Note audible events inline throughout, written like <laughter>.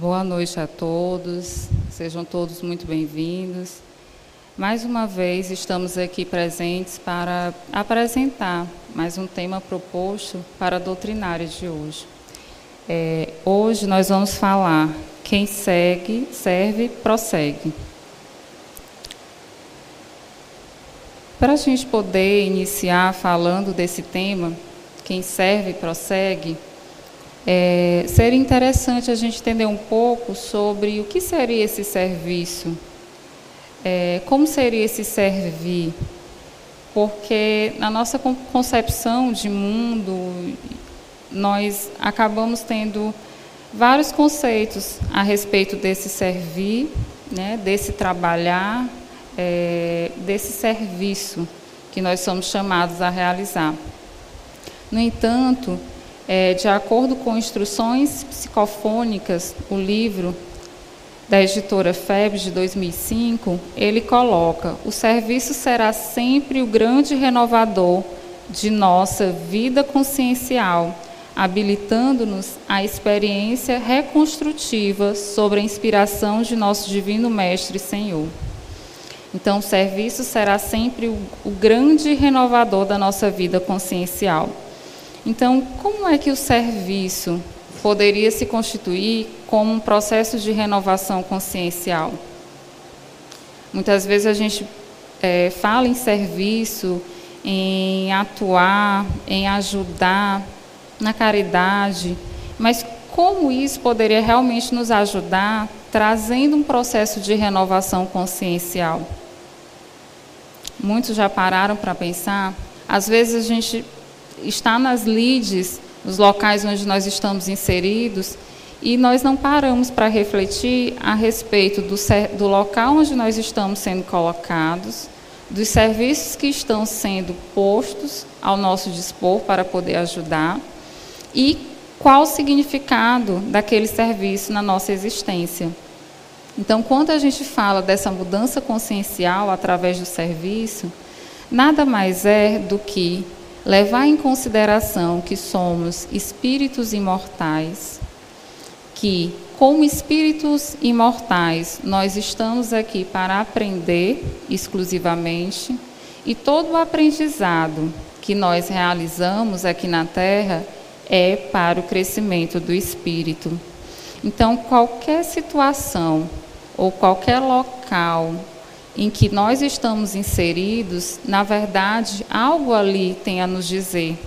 Boa noite a todos, sejam todos muito bem-vindos. Mais uma vez estamos aqui presentes para apresentar mais um tema proposto para a doutrinária de hoje. É, hoje nós vamos falar quem segue, serve, prossegue. Para a gente poder iniciar falando desse tema, quem serve, prossegue, é, seria interessante a gente entender um pouco sobre o que seria esse serviço, é, como seria esse servir, porque na nossa concepção de mundo, nós acabamos tendo vários conceitos a respeito desse servir, né, desse trabalhar, é, desse serviço que nós somos chamados a realizar. No entanto, é, de acordo com instruções psicofônicas, o livro da editora FEB de 2005, ele coloca: o serviço será sempre o grande renovador de nossa vida consciencial, habilitando-nos à experiência reconstrutiva sobre a inspiração de nosso Divino Mestre Senhor. Então, o serviço será sempre o, o grande renovador da nossa vida consciencial. Então, como é que o serviço poderia se constituir como um processo de renovação consciencial? Muitas vezes a gente é, fala em serviço, em atuar, em ajudar na caridade, mas como isso poderia realmente nos ajudar trazendo um processo de renovação consciencial? Muitos já pararam para pensar. Às vezes a gente está nas lides, nos locais onde nós estamos inseridos, e nós não paramos para refletir a respeito do, do local onde nós estamos sendo colocados, dos serviços que estão sendo postos ao nosso dispor para poder ajudar e qual o significado daquele serviço na nossa existência. Então, quando a gente fala dessa mudança consciencial através do serviço, nada mais é do que levar em consideração que somos espíritos imortais, que, como espíritos imortais, nós estamos aqui para aprender exclusivamente e todo o aprendizado que nós realizamos aqui na Terra é para o crescimento do espírito. Então, qualquer situação ou qualquer local em que nós estamos inseridos, na verdade, algo ali tem a nos dizer.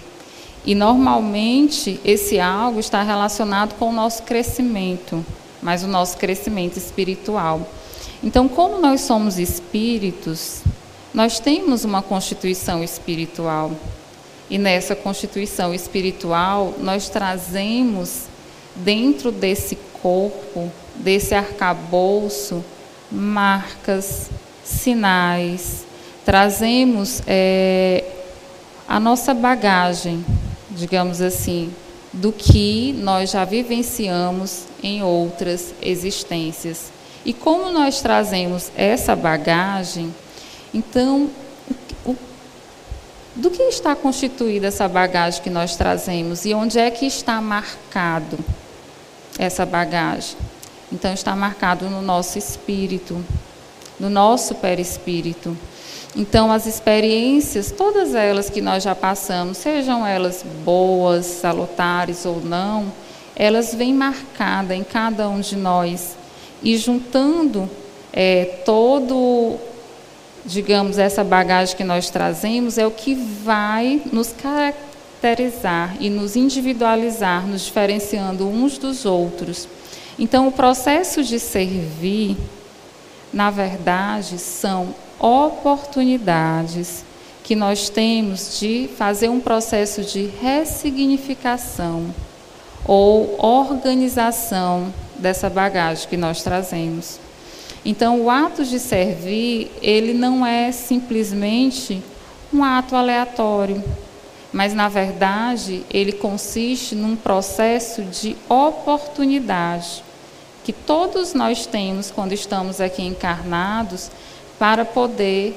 E normalmente esse algo está relacionado com o nosso crescimento, mas o nosso crescimento espiritual. Então, como nós somos espíritos, nós temos uma constituição espiritual. E nessa constituição espiritual, nós trazemos dentro desse corpo, desse arcabouço, marcas, sinais, trazemos é, a nossa bagagem, digamos assim, do que nós já vivenciamos em outras existências. E como nós trazemos essa bagagem, então, do que está constituída essa bagagem que nós trazemos e onde é que está marcado essa bagagem? Então, está marcado no nosso espírito, no nosso perispírito. Então, as experiências, todas elas que nós já passamos, sejam elas boas, salutares ou não, elas vêm marcadas em cada um de nós. E juntando é, todo, digamos, essa bagagem que nós trazemos, é o que vai nos caracterizar e nos individualizar, nos diferenciando uns dos outros. Então, o processo de servir na verdade, são oportunidades que nós temos de fazer um processo de ressignificação ou organização dessa bagagem que nós trazemos. Então, o ato de servir, ele não é simplesmente um ato aleatório, mas na verdade, ele consiste num processo de oportunidade que todos nós temos quando estamos aqui encarnados para poder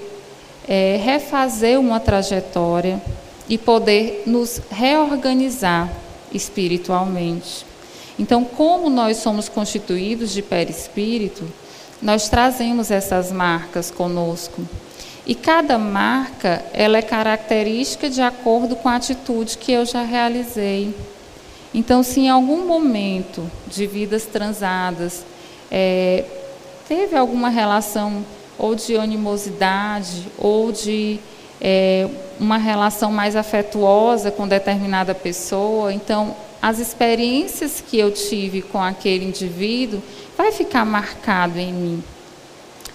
é, refazer uma trajetória e poder nos reorganizar espiritualmente. Então, como nós somos constituídos de perispírito, nós trazemos essas marcas conosco. E cada marca, ela é característica de acordo com a atitude que eu já realizei. Então, se em algum momento de vidas transadas é, teve alguma relação ou de animosidade ou de é, uma relação mais afetuosa com determinada pessoa, então as experiências que eu tive com aquele indivíduo vai ficar marcado em mim.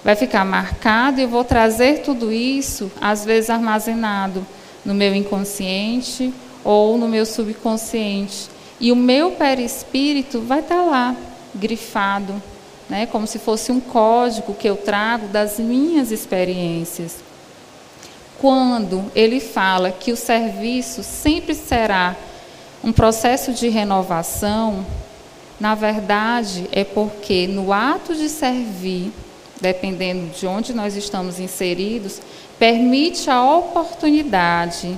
Vai ficar marcado e eu vou trazer tudo isso, às vezes armazenado no meu inconsciente ou no meu subconsciente. E o meu perispírito vai estar lá, grifado, né, como se fosse um código que eu trago das minhas experiências. Quando ele fala que o serviço sempre será um processo de renovação, na verdade é porque no ato de servir, dependendo de onde nós estamos inseridos, permite a oportunidade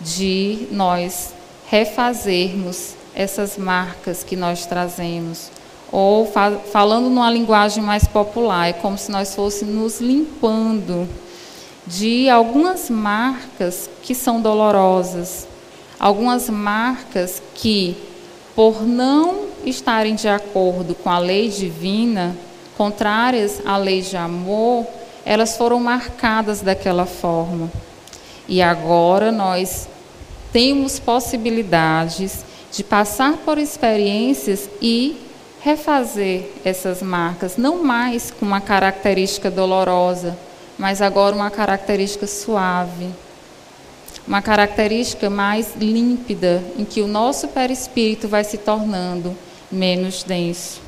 de nós refazermos essas marcas que nós trazemos. Ou fa falando numa linguagem mais popular, é como se nós fôssemos nos limpando de algumas marcas que são dolorosas, algumas marcas que, por não estarem de acordo com a lei divina, contrárias à lei de amor, elas foram marcadas daquela forma. E agora nós temos possibilidades de passar por experiências e refazer essas marcas, não mais com uma característica dolorosa, mas agora uma característica suave uma característica mais límpida, em que o nosso perispírito vai se tornando menos denso.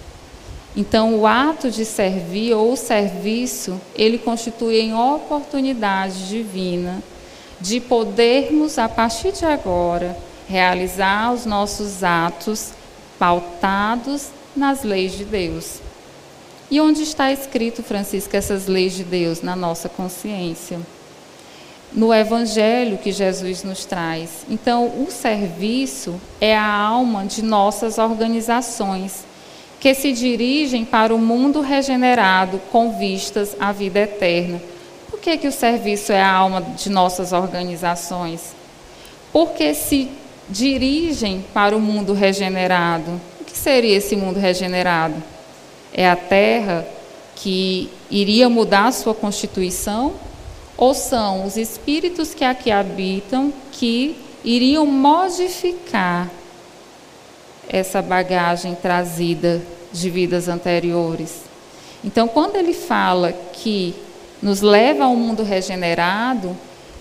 Então, o ato de servir ou o serviço, ele constitui em oportunidade divina de podermos, a partir de agora, realizar os nossos atos pautados nas leis de Deus. E onde está escrito, Francisco, essas leis de Deus? Na nossa consciência no evangelho que Jesus nos traz. Então, o serviço é a alma de nossas organizações, que se dirigem para o mundo regenerado com vistas à vida eterna. Por que, que o serviço é a alma de nossas organizações? Porque se dirigem para o mundo regenerado. O que seria esse mundo regenerado? É a terra que iria mudar a sua constituição ou são os espíritos que aqui habitam que iriam modificar essa bagagem trazida de vidas anteriores. Então, quando ele fala que nos leva a um mundo regenerado,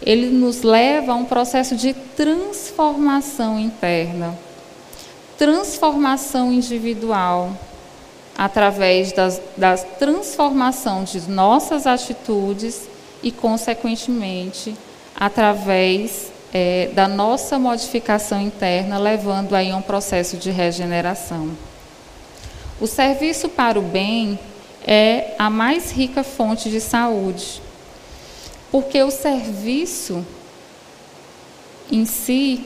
ele nos leva a um processo de transformação interna, transformação individual, através das, da transformação de nossas atitudes e, consequentemente, através é, da nossa modificação interna, levando aí a um processo de regeneração. O serviço para o bem é a mais rica fonte de saúde, porque o serviço em si,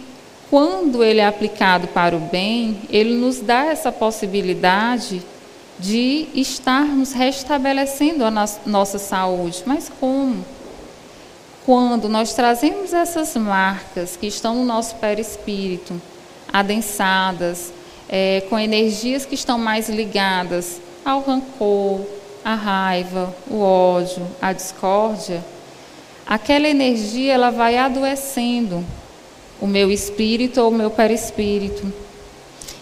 quando ele é aplicado para o bem, ele nos dá essa possibilidade de estarmos restabelecendo a nossa saúde. Mas como? Quando nós trazemos essas marcas que estão no nosso perispírito, adensadas, é, com energias que estão mais ligadas ao rancor, à raiva, o ódio, a discórdia, aquela energia ela vai adoecendo o meu espírito ou o meu perispírito.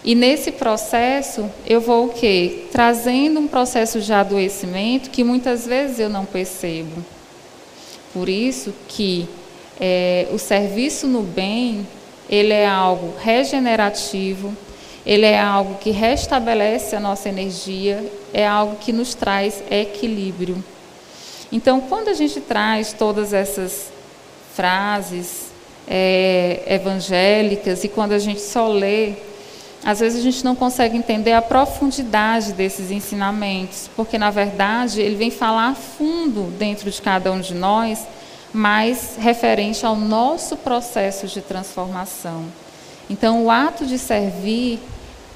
E nesse processo, eu vou o quê? Trazendo um processo de adoecimento que muitas vezes eu não percebo. Por isso que é, o serviço no bem, ele é algo regenerativo, ele é algo que restabelece a nossa energia, é algo que nos traz equilíbrio. Então, quando a gente traz todas essas frases é, evangélicas e quando a gente só lê às vezes a gente não consegue entender a profundidade desses ensinamentos, porque na verdade ele vem falar a fundo dentro de cada um de nós, mas referente ao nosso processo de transformação. Então, o ato de servir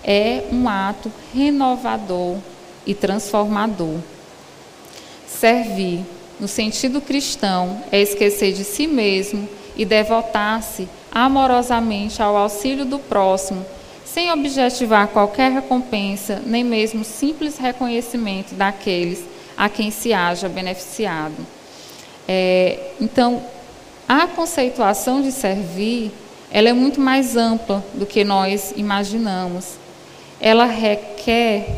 é um ato renovador e transformador. Servir, no sentido cristão, é esquecer de si mesmo e devotar-se amorosamente ao auxílio do próximo, sem objetivar qualquer recompensa, nem mesmo simples reconhecimento daqueles a quem se haja beneficiado. É, então, a conceituação de servir, ela é muito mais ampla do que nós imaginamos. Ela requer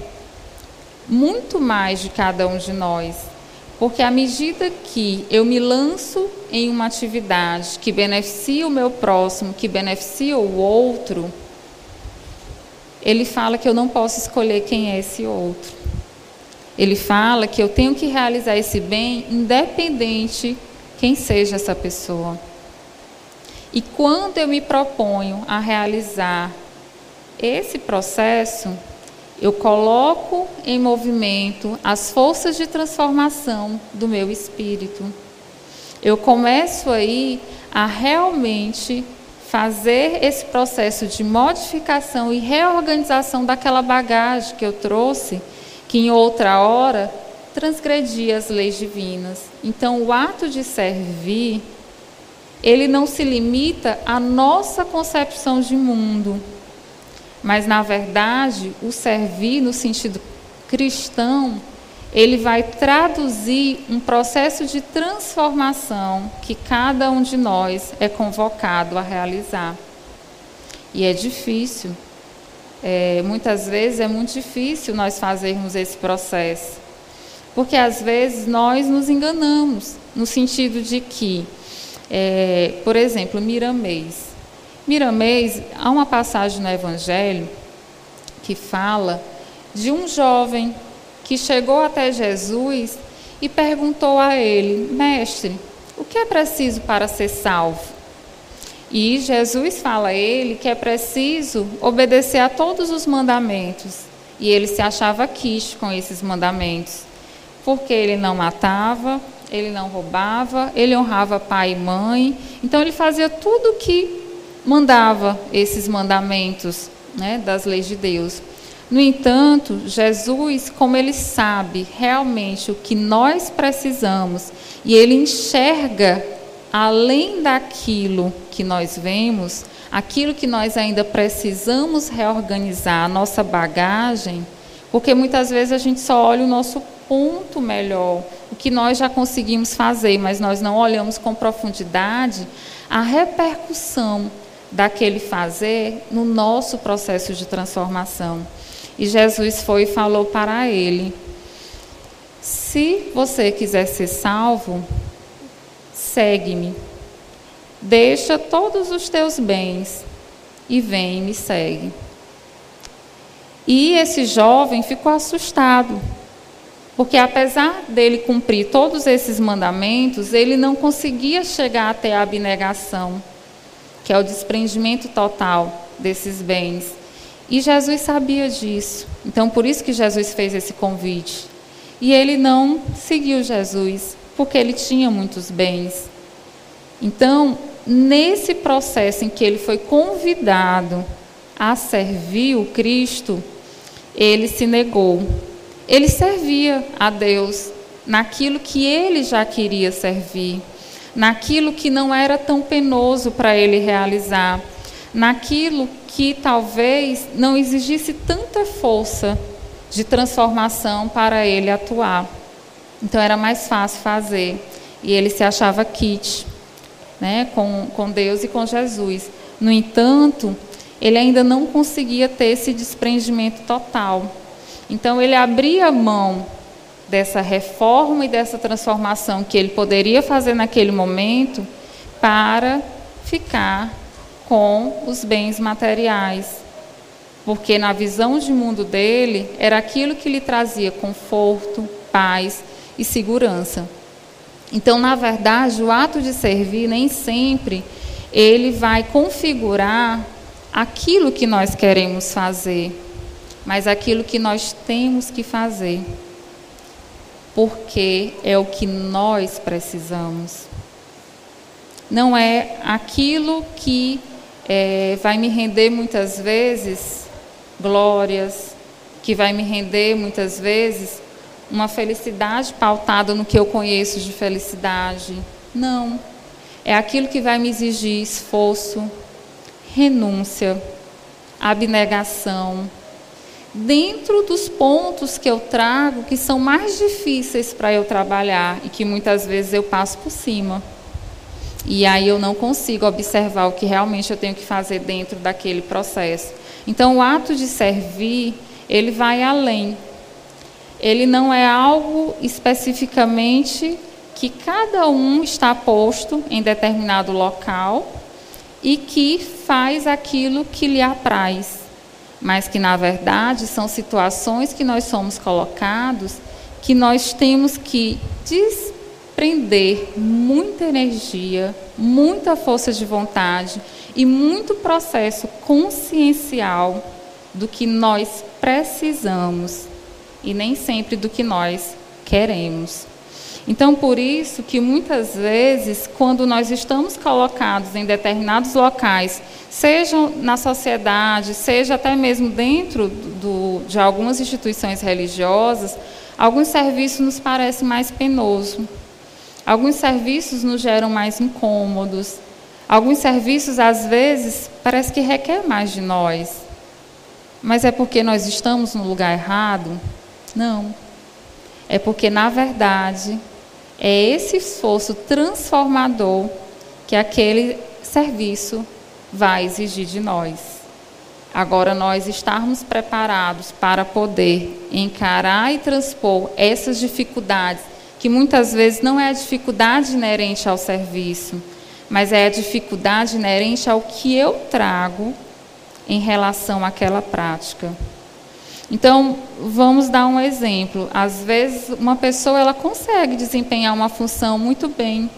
muito mais de cada um de nós, porque à medida que eu me lanço em uma atividade que beneficia o meu próximo, que beneficia o outro, ele fala que eu não posso escolher quem é esse outro. Ele fala que eu tenho que realizar esse bem independente quem seja essa pessoa. E quando eu me proponho a realizar esse processo, eu coloco em movimento as forças de transformação do meu espírito. Eu começo aí a realmente fazer esse processo de modificação e reorganização daquela bagagem que eu trouxe, que em outra hora transgredia as leis divinas. Então, o ato de servir, ele não se limita à nossa concepção de mundo, mas, na verdade, o servir no sentido cristão, ele vai traduzir um processo de transformação que cada um de nós é convocado a realizar. E é difícil. É, muitas vezes é muito difícil nós fazermos esse processo. Porque às vezes nós nos enganamos, no sentido de que, é, por exemplo, Miramês. Miramês, há uma passagem no Evangelho que fala de um jovem que chegou até Jesus e perguntou a ele: Mestre, o que é preciso para ser salvo? E Jesus fala a ele que é preciso obedecer a todos os mandamentos. E ele se achava quiche com esses mandamentos porque ele não matava, ele não roubava, ele honrava pai e mãe. Então ele fazia tudo o que mandava esses mandamentos né, das leis de Deus. No entanto, Jesus, como ele sabe realmente o que nós precisamos e ele enxerga além daquilo que nós vemos, aquilo que nós ainda precisamos reorganizar, a nossa bagagem, porque muitas vezes a gente só olha o nosso ponto melhor, o que nós já conseguimos fazer, mas nós não olhamos com profundidade a repercussão daquele fazer no nosso processo de transformação. E Jesus foi e falou para ele: Se você quiser ser salvo, segue-me. Deixa todos os teus bens e vem e me segue. E esse jovem ficou assustado, porque apesar dele cumprir todos esses mandamentos, ele não conseguia chegar até a abnegação, que é o desprendimento total desses bens. E Jesus sabia disso. Então, por isso que Jesus fez esse convite. E ele não seguiu Jesus, porque ele tinha muitos bens. Então, nesse processo em que ele foi convidado a servir o Cristo, ele se negou. Ele servia a Deus naquilo que ele já queria servir, naquilo que não era tão penoso para ele realizar, naquilo que talvez não exigisse tanta força de transformação para ele atuar. Então era mais fácil fazer. E ele se achava kit né, com, com Deus e com Jesus. No entanto, ele ainda não conseguia ter esse desprendimento total. Então, ele abria mão dessa reforma e dessa transformação que ele poderia fazer naquele momento para ficar com os bens materiais. Porque, na visão de mundo dele, era aquilo que lhe trazia conforto, paz e segurança. Então, na verdade, o ato de servir nem sempre ele vai configurar aquilo que nós queremos fazer, mas aquilo que nós temos que fazer, porque é o que nós precisamos. Não é aquilo que é, vai me render muitas vezes glórias, que vai me render muitas vezes uma felicidade pautada no que eu conheço de felicidade. Não. É aquilo que vai me exigir esforço, renúncia, abnegação. Dentro dos pontos que eu trago que são mais difíceis para eu trabalhar e que muitas vezes eu passo por cima. E aí eu não consigo observar o que realmente eu tenho que fazer dentro daquele processo. Então o ato de servir, ele vai além. Ele não é algo especificamente que cada um está posto em determinado local e que faz aquilo que lhe apraz, mas que na verdade são situações que nós somos colocados que nós temos que desprender muita energia, muita força de vontade e muito processo consciencial do que nós precisamos e nem sempre do que nós queremos. Então, por isso que muitas vezes, quando nós estamos colocados em determinados locais, seja na sociedade, seja até mesmo dentro do, de algumas instituições religiosas, alguns serviços nos parecem mais penoso, alguns serviços nos geram mais incômodos, alguns serviços às vezes parece que requer mais de nós. Mas é porque nós estamos no lugar errado? Não. É porque na verdade é esse esforço transformador que aquele serviço vai exigir de nós. Agora, nós estarmos preparados para poder encarar e transpor essas dificuldades, que muitas vezes não é a dificuldade inerente ao serviço, mas é a dificuldade inerente ao que eu trago em relação àquela prática. Então, vamos dar um exemplo. Às vezes, uma pessoa ela consegue desempenhar uma função muito bem.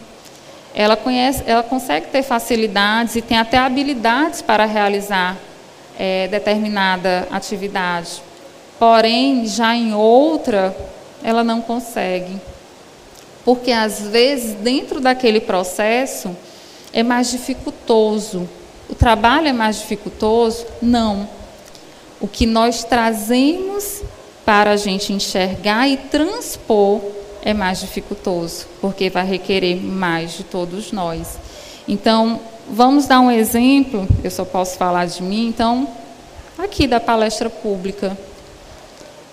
Ela, conhece, ela consegue ter facilidades e tem até habilidades para realizar é, determinada atividade. Porém, já em outra, ela não consegue. Porque, às vezes, dentro daquele processo, é mais dificultoso. O trabalho é mais dificultoso? Não o que nós trazemos para a gente enxergar e transpor é mais dificultoso, porque vai requerer mais de todos nós. Então, vamos dar um exemplo, eu só posso falar de mim, então, aqui da palestra pública.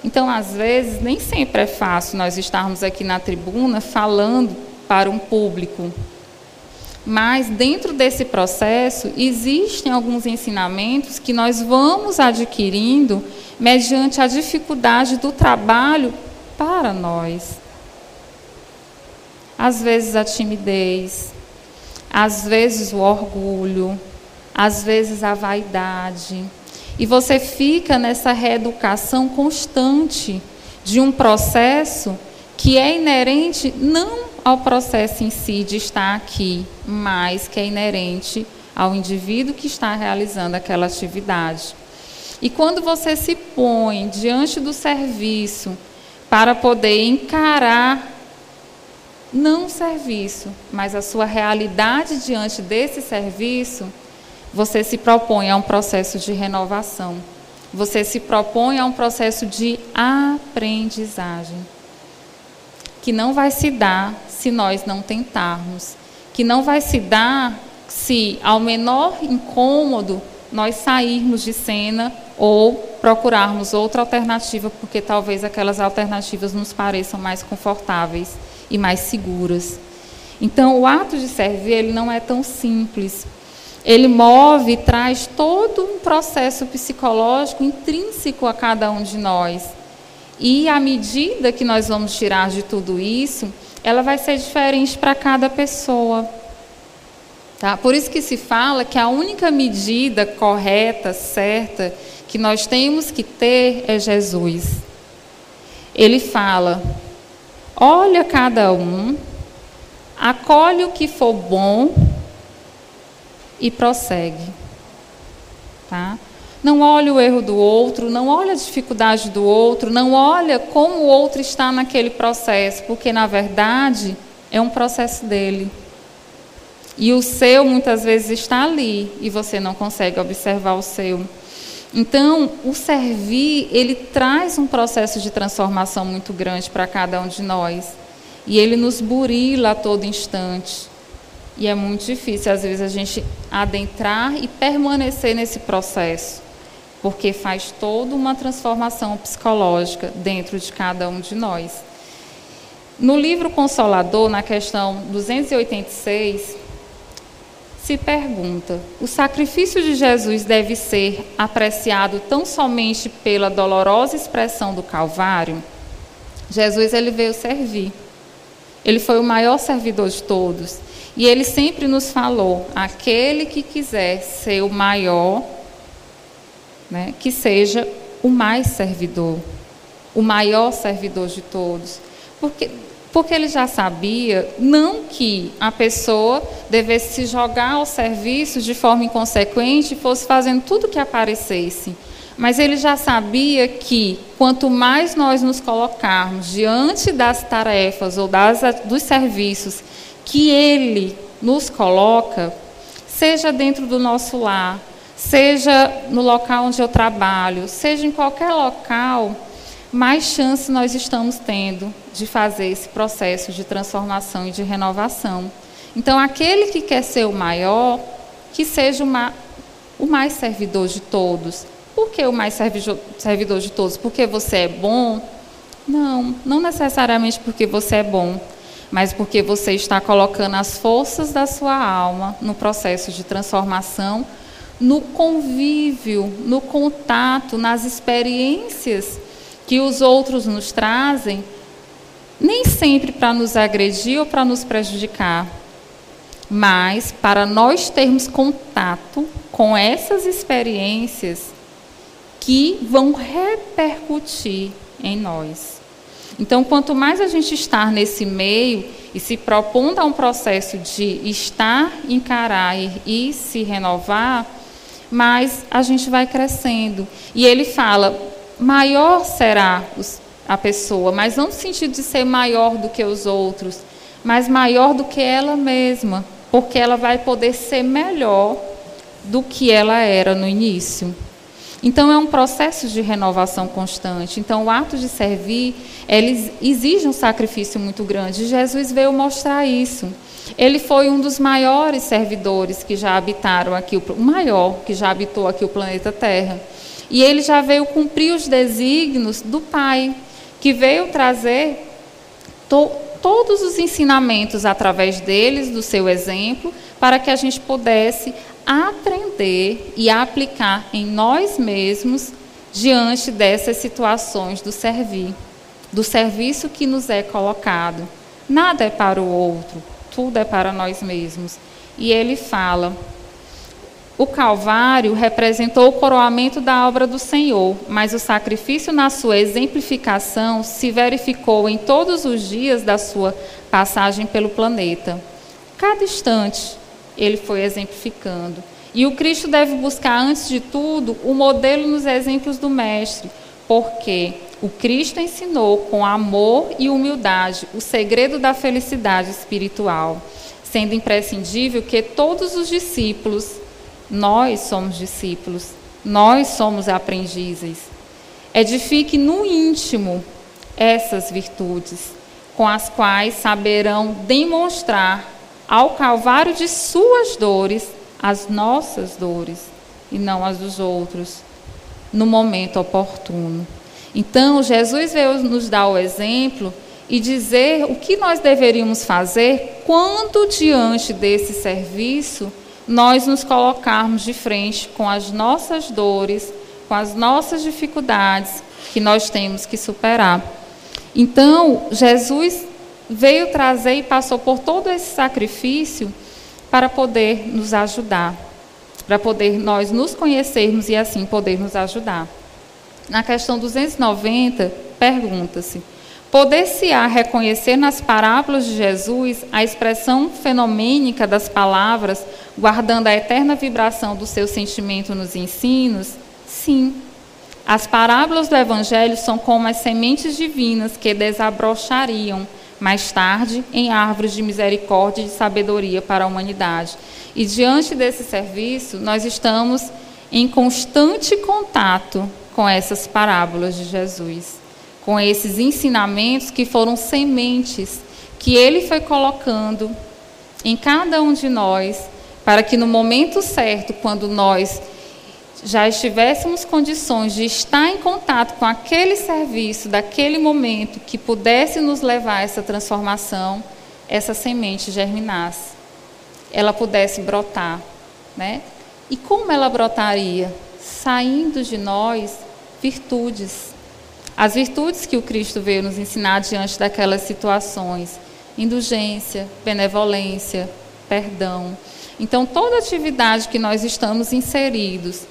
Então, às vezes, nem sempre é fácil nós estarmos aqui na tribuna falando para um público, mas dentro desse processo existem alguns ensinamentos que nós vamos adquirindo mediante a dificuldade do trabalho para nós. Às vezes a timidez, às vezes o orgulho, às vezes a vaidade. E você fica nessa reeducação constante de um processo que é inerente não ao processo em si de estar aqui, mas que é inerente ao indivíduo que está realizando aquela atividade. E quando você se põe diante do serviço para poder encarar não o serviço, mas a sua realidade diante desse serviço, você se propõe a um processo de renovação. Você se propõe a um processo de aprendizagem que não vai se dar se nós não tentarmos, que não vai se dar se, ao menor incômodo, nós sairmos de cena ou procurarmos outra alternativa, porque talvez aquelas alternativas nos pareçam mais confortáveis e mais seguras. Então, o ato de servir ele não é tão simples. Ele move e traz todo um processo psicológico intrínseco a cada um de nós. E à medida que nós vamos tirar de tudo isso, ela vai ser diferente para cada pessoa. Tá? Por isso que se fala que a única medida correta, certa, que nós temos que ter é Jesus. Ele fala: olha cada um, acolhe o que for bom e prossegue. Tá? Não olha o erro do outro, não olha a dificuldade do outro, não olha como o outro está naquele processo, porque na verdade é um processo dele. E o seu muitas vezes está ali e você não consegue observar o seu. Então, o servir, ele traz um processo de transformação muito grande para cada um de nós. E ele nos burila a todo instante. E é muito difícil, às vezes, a gente adentrar e permanecer nesse processo, porque faz toda uma transformação psicológica dentro de cada um de nós. No livro Consolador, na questão 286, se pergunta: o sacrifício de Jesus deve ser apreciado tão somente pela dolorosa expressão do Calvário? Jesus ele veio servir. Ele foi o maior servidor de todos. E ele sempre nos falou: aquele que quiser ser o maior, né, que seja o mais servidor, o maior servidor de todos. Porque porque ele já sabia, não que a pessoa devesse se jogar ao serviço de forma inconsequente e fosse fazendo tudo que aparecesse. Mas ele já sabia que quanto mais nós nos colocarmos diante das tarefas ou das, dos serviços que ele nos coloca, seja dentro do nosso lar, seja no local onde eu trabalho, seja em qualquer local, mais chance nós estamos tendo de fazer esse processo de transformação e de renovação. Então, aquele que quer ser o maior, que seja uma, o mais servidor de todos. Por que o mais servidor de todos? Porque você é bom? Não, não necessariamente porque você é bom, mas porque você está colocando as forças da sua alma no processo de transformação, no convívio, no contato, nas experiências que os outros nos trazem, nem sempre para nos agredir ou para nos prejudicar, mas para nós termos contato com essas experiências que vão repercutir em nós. Então, quanto mais a gente estar nesse meio e se propondo a um processo de estar, encarar e, e se renovar, mais a gente vai crescendo. E ele fala: maior será a pessoa, mas não no sentido de ser maior do que os outros, mas maior do que ela mesma, porque ela vai poder ser melhor do que ela era no início. Então é um processo de renovação constante. Então o ato de servir, exige um sacrifício muito grande. Jesus veio mostrar isso. Ele foi um dos maiores servidores que já habitaram aqui, o maior que já habitou aqui o planeta Terra. E ele já veio cumprir os desígnios do Pai, que veio trazer to todos os ensinamentos através deles, do seu exemplo, para que a gente pudesse aprender e aplicar em nós mesmos diante dessas situações do servir, do serviço que nos é colocado. Nada é para o outro, tudo é para nós mesmos. E ele fala o Calvário representou o coroamento da obra do Senhor, mas o sacrifício, na sua exemplificação, se verificou em todos os dias da sua passagem pelo planeta. Cada instante, ele foi exemplificando. E o Cristo deve buscar, antes de tudo, o modelo nos exemplos do Mestre, porque o Cristo ensinou com amor e humildade o segredo da felicidade espiritual, sendo imprescindível que todos os discípulos nós somos discípulos, nós somos aprendizes. Edifique no íntimo essas virtudes, com as quais saberão demonstrar ao calvário de suas dores as nossas dores e não as dos outros, no momento oportuno. Então, Jesus veio nos dar o exemplo e dizer o que nós deveríamos fazer quando, diante desse serviço, nós nos colocarmos de frente com as nossas dores, com as nossas dificuldades que nós temos que superar. Então, Jesus veio trazer e passou por todo esse sacrifício para poder nos ajudar, para poder nós nos conhecermos e assim poder nos ajudar. Na questão 290, pergunta-se: Poder-se-á reconhecer nas parábolas de Jesus a expressão fenomênica das palavras, guardando a eterna vibração do seu sentimento nos ensinos? Sim. As parábolas do Evangelho são como as sementes divinas que desabrochariam mais tarde em árvores de misericórdia e de sabedoria para a humanidade. E diante desse serviço, nós estamos em constante contato com essas parábolas de Jesus, com esses ensinamentos que foram sementes que ele foi colocando em cada um de nós, para que no momento certo, quando nós já estivéssemos condições de estar em contato com aquele serviço, daquele momento, que pudesse nos levar a essa transformação, essa semente germinasse, ela pudesse brotar, né? E como ela brotaria? Saindo de nós virtudes. As virtudes que o Cristo veio nos ensinar diante daquelas situações: indulgência, benevolência, perdão. Então, toda atividade que nós estamos inseridos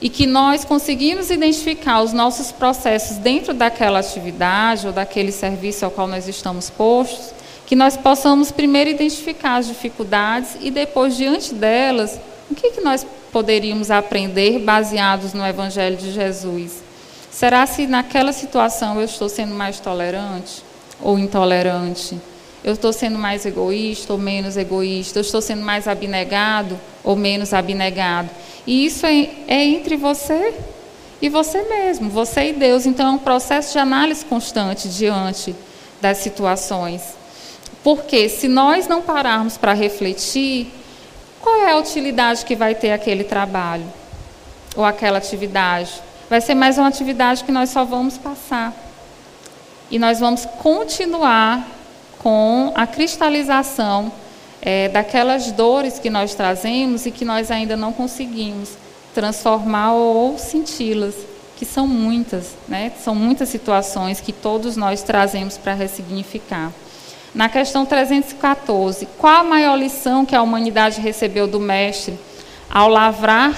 e que nós conseguimos identificar os nossos processos dentro daquela atividade ou daquele serviço ao qual nós estamos postos, que nós possamos primeiro identificar as dificuldades e depois, diante delas, o que, que nós poderíamos aprender baseados no Evangelho de Jesus? Será se naquela situação eu estou sendo mais tolerante ou intolerante? Eu estou sendo mais egoísta ou menos egoísta? Eu estou sendo mais abnegado ou menos abnegado? E isso é, é entre você e você mesmo, você e Deus. Então é um processo de análise constante diante das situações. Porque se nós não pararmos para refletir, qual é a utilidade que vai ter aquele trabalho ou aquela atividade? Vai ser mais uma atividade que nós só vamos passar. E nós vamos continuar com a cristalização é, daquelas dores que nós trazemos e que nós ainda não conseguimos transformar ou senti-las, que são muitas, né? são muitas situações que todos nós trazemos para ressignificar. Na questão 314, qual a maior lição que a humanidade recebeu do Mestre ao lavrar,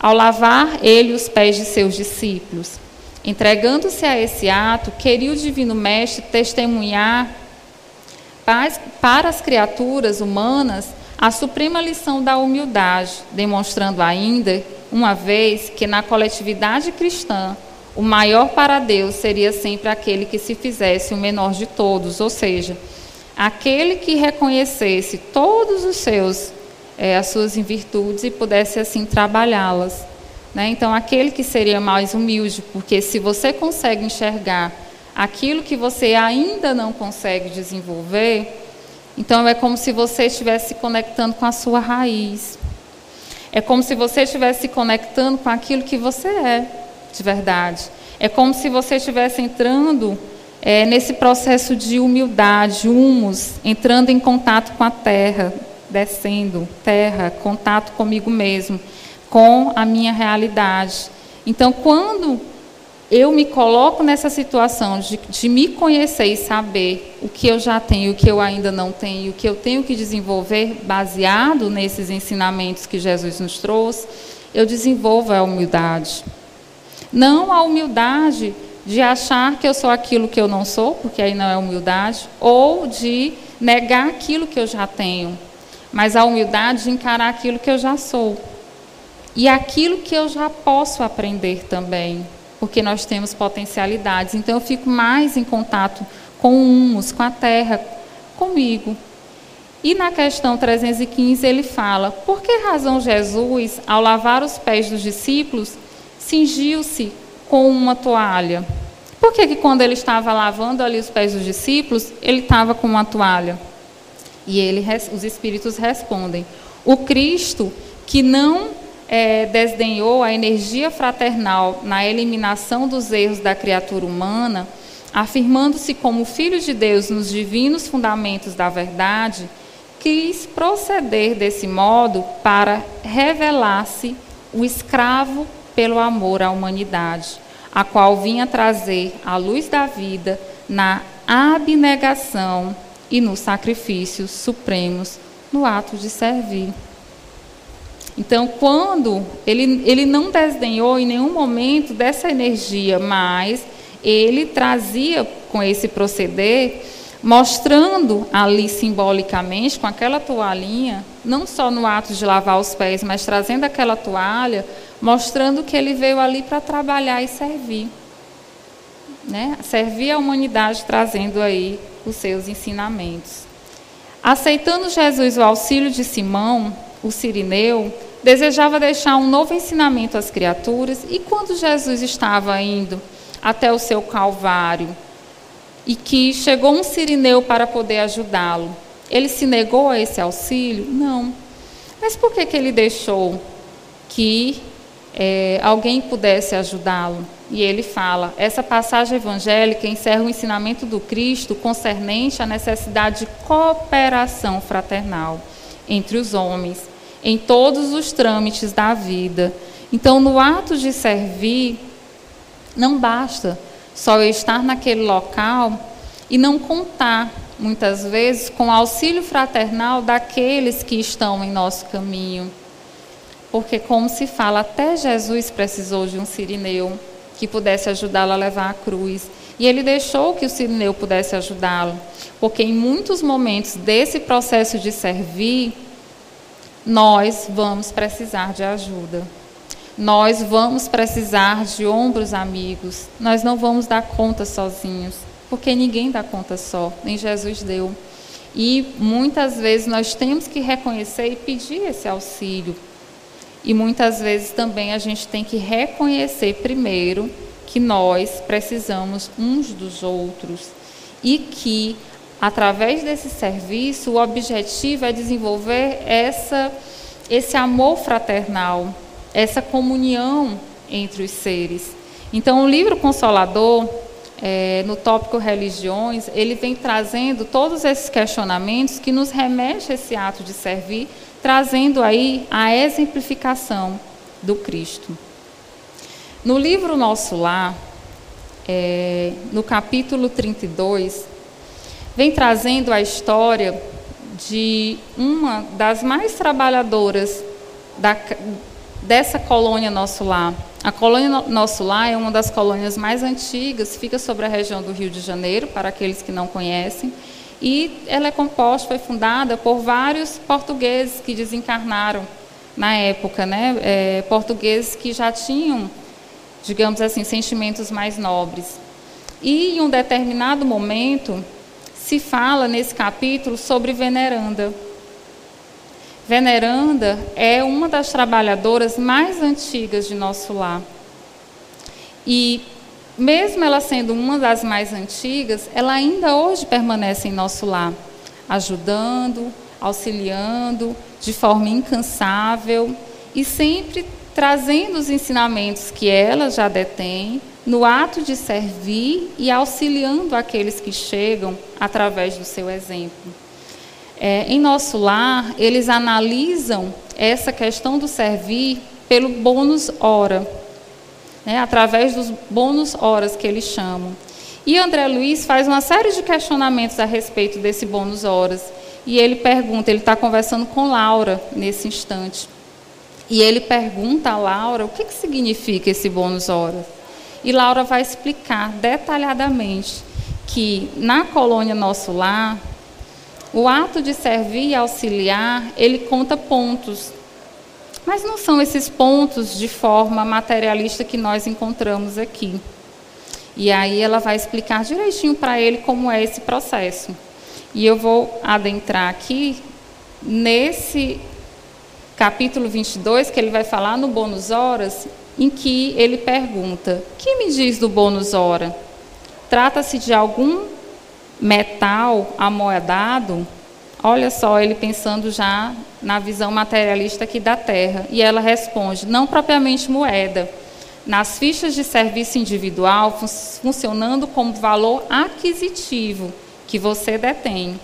ao lavar ele os pés de seus discípulos? Entregando-se a esse ato, queria o Divino Mestre testemunhar para as criaturas humanas a suprema lição da humildade, demonstrando ainda, uma vez, que na coletividade cristã o maior para Deus seria sempre aquele que se fizesse o menor de todos, ou seja, aquele que reconhecesse todos os seus é, as suas virtudes e pudesse assim trabalhá-las. Né? Então, aquele que seria mais humilde, porque se você consegue enxergar aquilo que você ainda não consegue desenvolver, então é como se você estivesse se conectando com a sua raiz. É como se você estivesse se conectando com aquilo que você é de verdade. É como se você estivesse entrando é, nesse processo de humildade, humus, entrando em contato com a terra, descendo, terra, contato comigo mesmo, com a minha realidade. Então, quando eu me coloco nessa situação de, de, me conhecer e saber o que eu já tenho, o que eu ainda não tenho, o que eu tenho que desenvolver baseado nesses ensinamentos que Jesus nos trouxe, eu desenvolvo a humildade. Não a humildade de achar que eu sou aquilo que eu não sou, porque aí não é humildade, ou de negar aquilo que eu já tenho, mas a humildade de encarar aquilo que eu já sou. E aquilo que eu já posso aprender também porque nós temos potencialidades. Então eu fico mais em contato com o humus, com a terra, comigo. E na questão 315 ele fala: por que razão Jesus, ao lavar os pés dos discípulos, cingiu-se com uma toalha? Por que, que quando ele estava lavando ali os pés dos discípulos, ele estava com uma toalha? E ele, os espíritos respondem: o Cristo que não é, desdenhou a energia fraternal na eliminação dos erros da criatura humana, afirmando-se como filho de Deus nos divinos fundamentos da verdade, quis proceder desse modo para revelar-se o escravo pelo amor à humanidade, a qual vinha trazer a luz da vida na abnegação e nos sacrifícios supremos no ato de servir. Então, quando ele, ele não desdenhou em nenhum momento dessa energia, mas ele trazia com esse proceder, mostrando ali simbolicamente, com aquela toalhinha, não só no ato de lavar os pés, mas trazendo aquela toalha, mostrando que ele veio ali para trabalhar e servir. Né? Servir a humanidade trazendo aí os seus ensinamentos. Aceitando Jesus o auxílio de Simão, o Sirineu, desejava deixar um novo ensinamento às criaturas, e quando Jesus estava indo até o seu Calvário, e que chegou um sirineu para poder ajudá-lo, ele se negou a esse auxílio? Não. Mas por que, que ele deixou que é, alguém pudesse ajudá-lo? E ele fala: essa passagem evangélica encerra o ensinamento do Cristo concernente à necessidade de cooperação fraternal entre os homens, em todos os trâmites da vida. Então, no ato de servir, não basta só eu estar naquele local e não contar, muitas vezes, com o auxílio fraternal daqueles que estão em nosso caminho. Porque, como se fala, até Jesus precisou de um sirineu que pudesse ajudá-lo a levar a cruz. E ele deixou que o sirineu pudesse ajudá-lo, porque em muitos momentos desse processo de servir, nós vamos precisar de ajuda. Nós vamos precisar de ombros amigos. Nós não vamos dar conta sozinhos, porque ninguém dá conta só, nem Jesus deu. E muitas vezes nós temos que reconhecer e pedir esse auxílio, e muitas vezes também a gente tem que reconhecer primeiro que nós precisamos uns dos outros e que através desse serviço o objetivo é desenvolver essa esse amor fraternal, essa comunhão entre os seres. Então, o livro Consolador, é, no tópico religiões, ele vem trazendo todos esses questionamentos que nos remete a esse ato de servir trazendo aí a exemplificação do Cristo. No livro Nosso Lar, é, no capítulo 32, vem trazendo a história de uma das mais trabalhadoras da, dessa colônia Nosso Lar. A colônia Nosso Lar é uma das colônias mais antigas, fica sobre a região do Rio de Janeiro, para aqueles que não conhecem, e ela é composta, foi fundada por vários portugueses que desencarnaram na época, né? É, portugueses que já tinham, digamos assim, sentimentos mais nobres. E em um determinado momento se fala nesse capítulo sobre Veneranda. Veneranda é uma das trabalhadoras mais antigas de nosso lar. E mesmo ela sendo uma das mais antigas, ela ainda hoje permanece em nosso lar, ajudando, auxiliando de forma incansável e sempre trazendo os ensinamentos que ela já detém no ato de servir e auxiliando aqueles que chegam através do seu exemplo. É, em nosso lar, eles analisam essa questão do servir pelo bônus hora né, através dos bônus horas que eles chamam. E André Luiz faz uma série de questionamentos a respeito desse bônus horas. E ele pergunta, ele está conversando com Laura nesse instante. E ele pergunta a Laura o que, que significa esse bônus horas. E Laura vai explicar detalhadamente que na colônia Nosso Lar, o ato de servir e auxiliar, ele conta pontos mas não são esses pontos de forma materialista que nós encontramos aqui. E aí ela vai explicar direitinho para ele como é esse processo. E eu vou adentrar aqui nesse capítulo 22, que ele vai falar no bônus horas, em que ele pergunta: "Que me diz do bônus hora? Trata-se de algum metal amoedado?" Olha só, ele pensando já na visão materialista aqui da Terra. E ela responde: não propriamente moeda, nas fichas de serviço individual, fun funcionando como valor aquisitivo que você detém.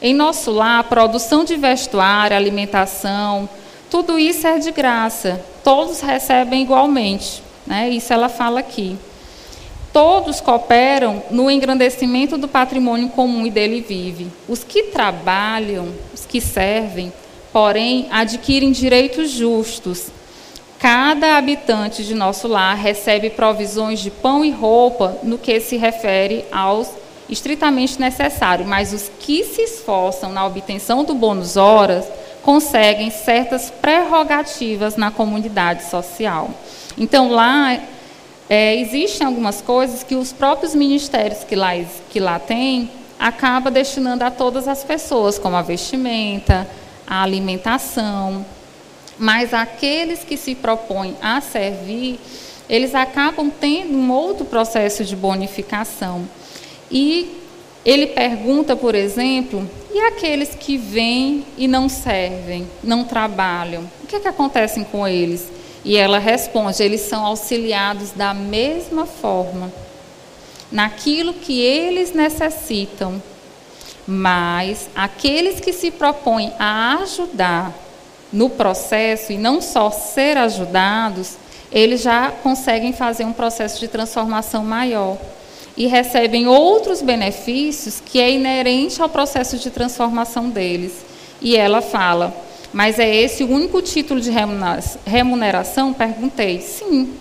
Em nosso lar, produção de vestuário, alimentação, tudo isso é de graça. Todos recebem igualmente. Né? Isso ela fala aqui. Todos cooperam no engrandecimento do patrimônio comum e dele vive. Os que trabalham, os que servem, porém, adquirem direitos justos. Cada habitante de nosso lar recebe provisões de pão e roupa no que se refere aos estritamente necessário, mas os que se esforçam na obtenção do bônus horas conseguem certas prerrogativas na comunidade social. Então, lá é, existem algumas coisas que os próprios ministérios que lá, que lá tem acaba destinando a todas as pessoas, como a vestimenta, a alimentação. Mas aqueles que se propõem a servir, eles acabam tendo um outro processo de bonificação. E ele pergunta, por exemplo, e aqueles que vêm e não servem, não trabalham? O que, é que acontece com eles? E ela responde: eles são auxiliados da mesma forma, naquilo que eles necessitam. Mas aqueles que se propõem a ajudar no processo e não só ser ajudados, eles já conseguem fazer um processo de transformação maior e recebem outros benefícios que é inerente ao processo de transformação deles. E ela fala: Mas é esse o único título de remuneração? Perguntei. Sim.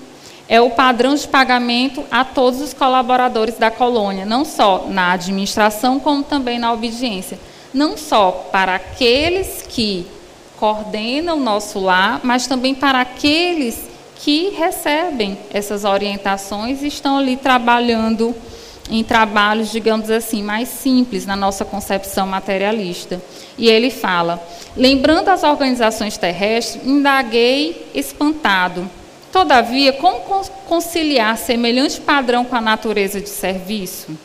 É o padrão de pagamento a todos os colaboradores da colônia, não só na administração, como também na obediência. Não só para aqueles que coordenam o nosso lar, mas também para aqueles que recebem essas orientações e estão ali trabalhando em trabalhos, digamos assim, mais simples na nossa concepção materialista. E ele fala: lembrando as organizações terrestres, indaguei espantado. Todavia, como conciliar semelhante padrão com a natureza de serviço?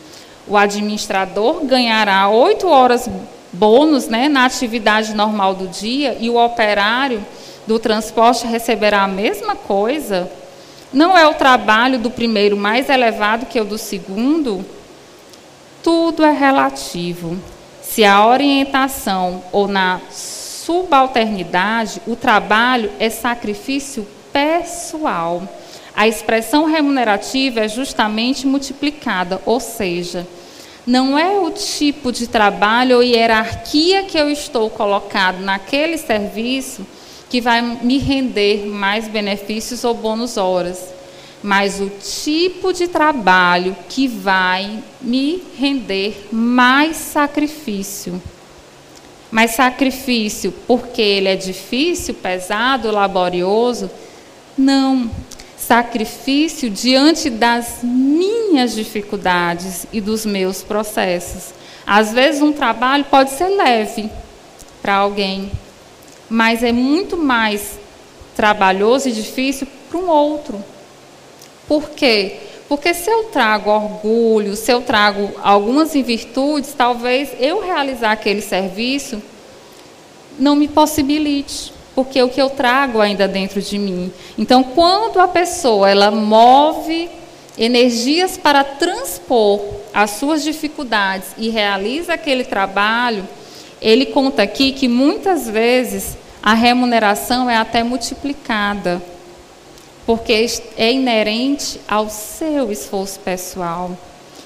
O administrador ganhará oito horas bônus né, na atividade normal do dia e o operário do transporte receberá a mesma coisa? Não é o trabalho do primeiro mais elevado que o do segundo? Tudo é relativo. Se a orientação ou na subalternidade, o trabalho é sacrifício pessoal. A expressão remunerativa é justamente multiplicada, ou seja, não é o tipo de trabalho ou hierarquia que eu estou colocado naquele serviço que vai me render mais benefícios ou bônus horas, mas o tipo de trabalho que vai me render mais sacrifício. Mais sacrifício porque ele é difícil, pesado, laborioso? Não. Sacrifício diante das minhas dificuldades e dos meus processos. Às vezes, um trabalho pode ser leve para alguém, mas é muito mais trabalhoso e difícil para um outro. Por quê? Porque se eu trago orgulho, se eu trago algumas virtudes, talvez eu realizar aquele serviço não me possibilite, porque o que eu trago ainda dentro de mim. Então, quando a pessoa ela move energias para transpor as suas dificuldades e realiza aquele trabalho, ele conta aqui que muitas vezes a remuneração é até multiplicada, porque é inerente ao seu esforço pessoal.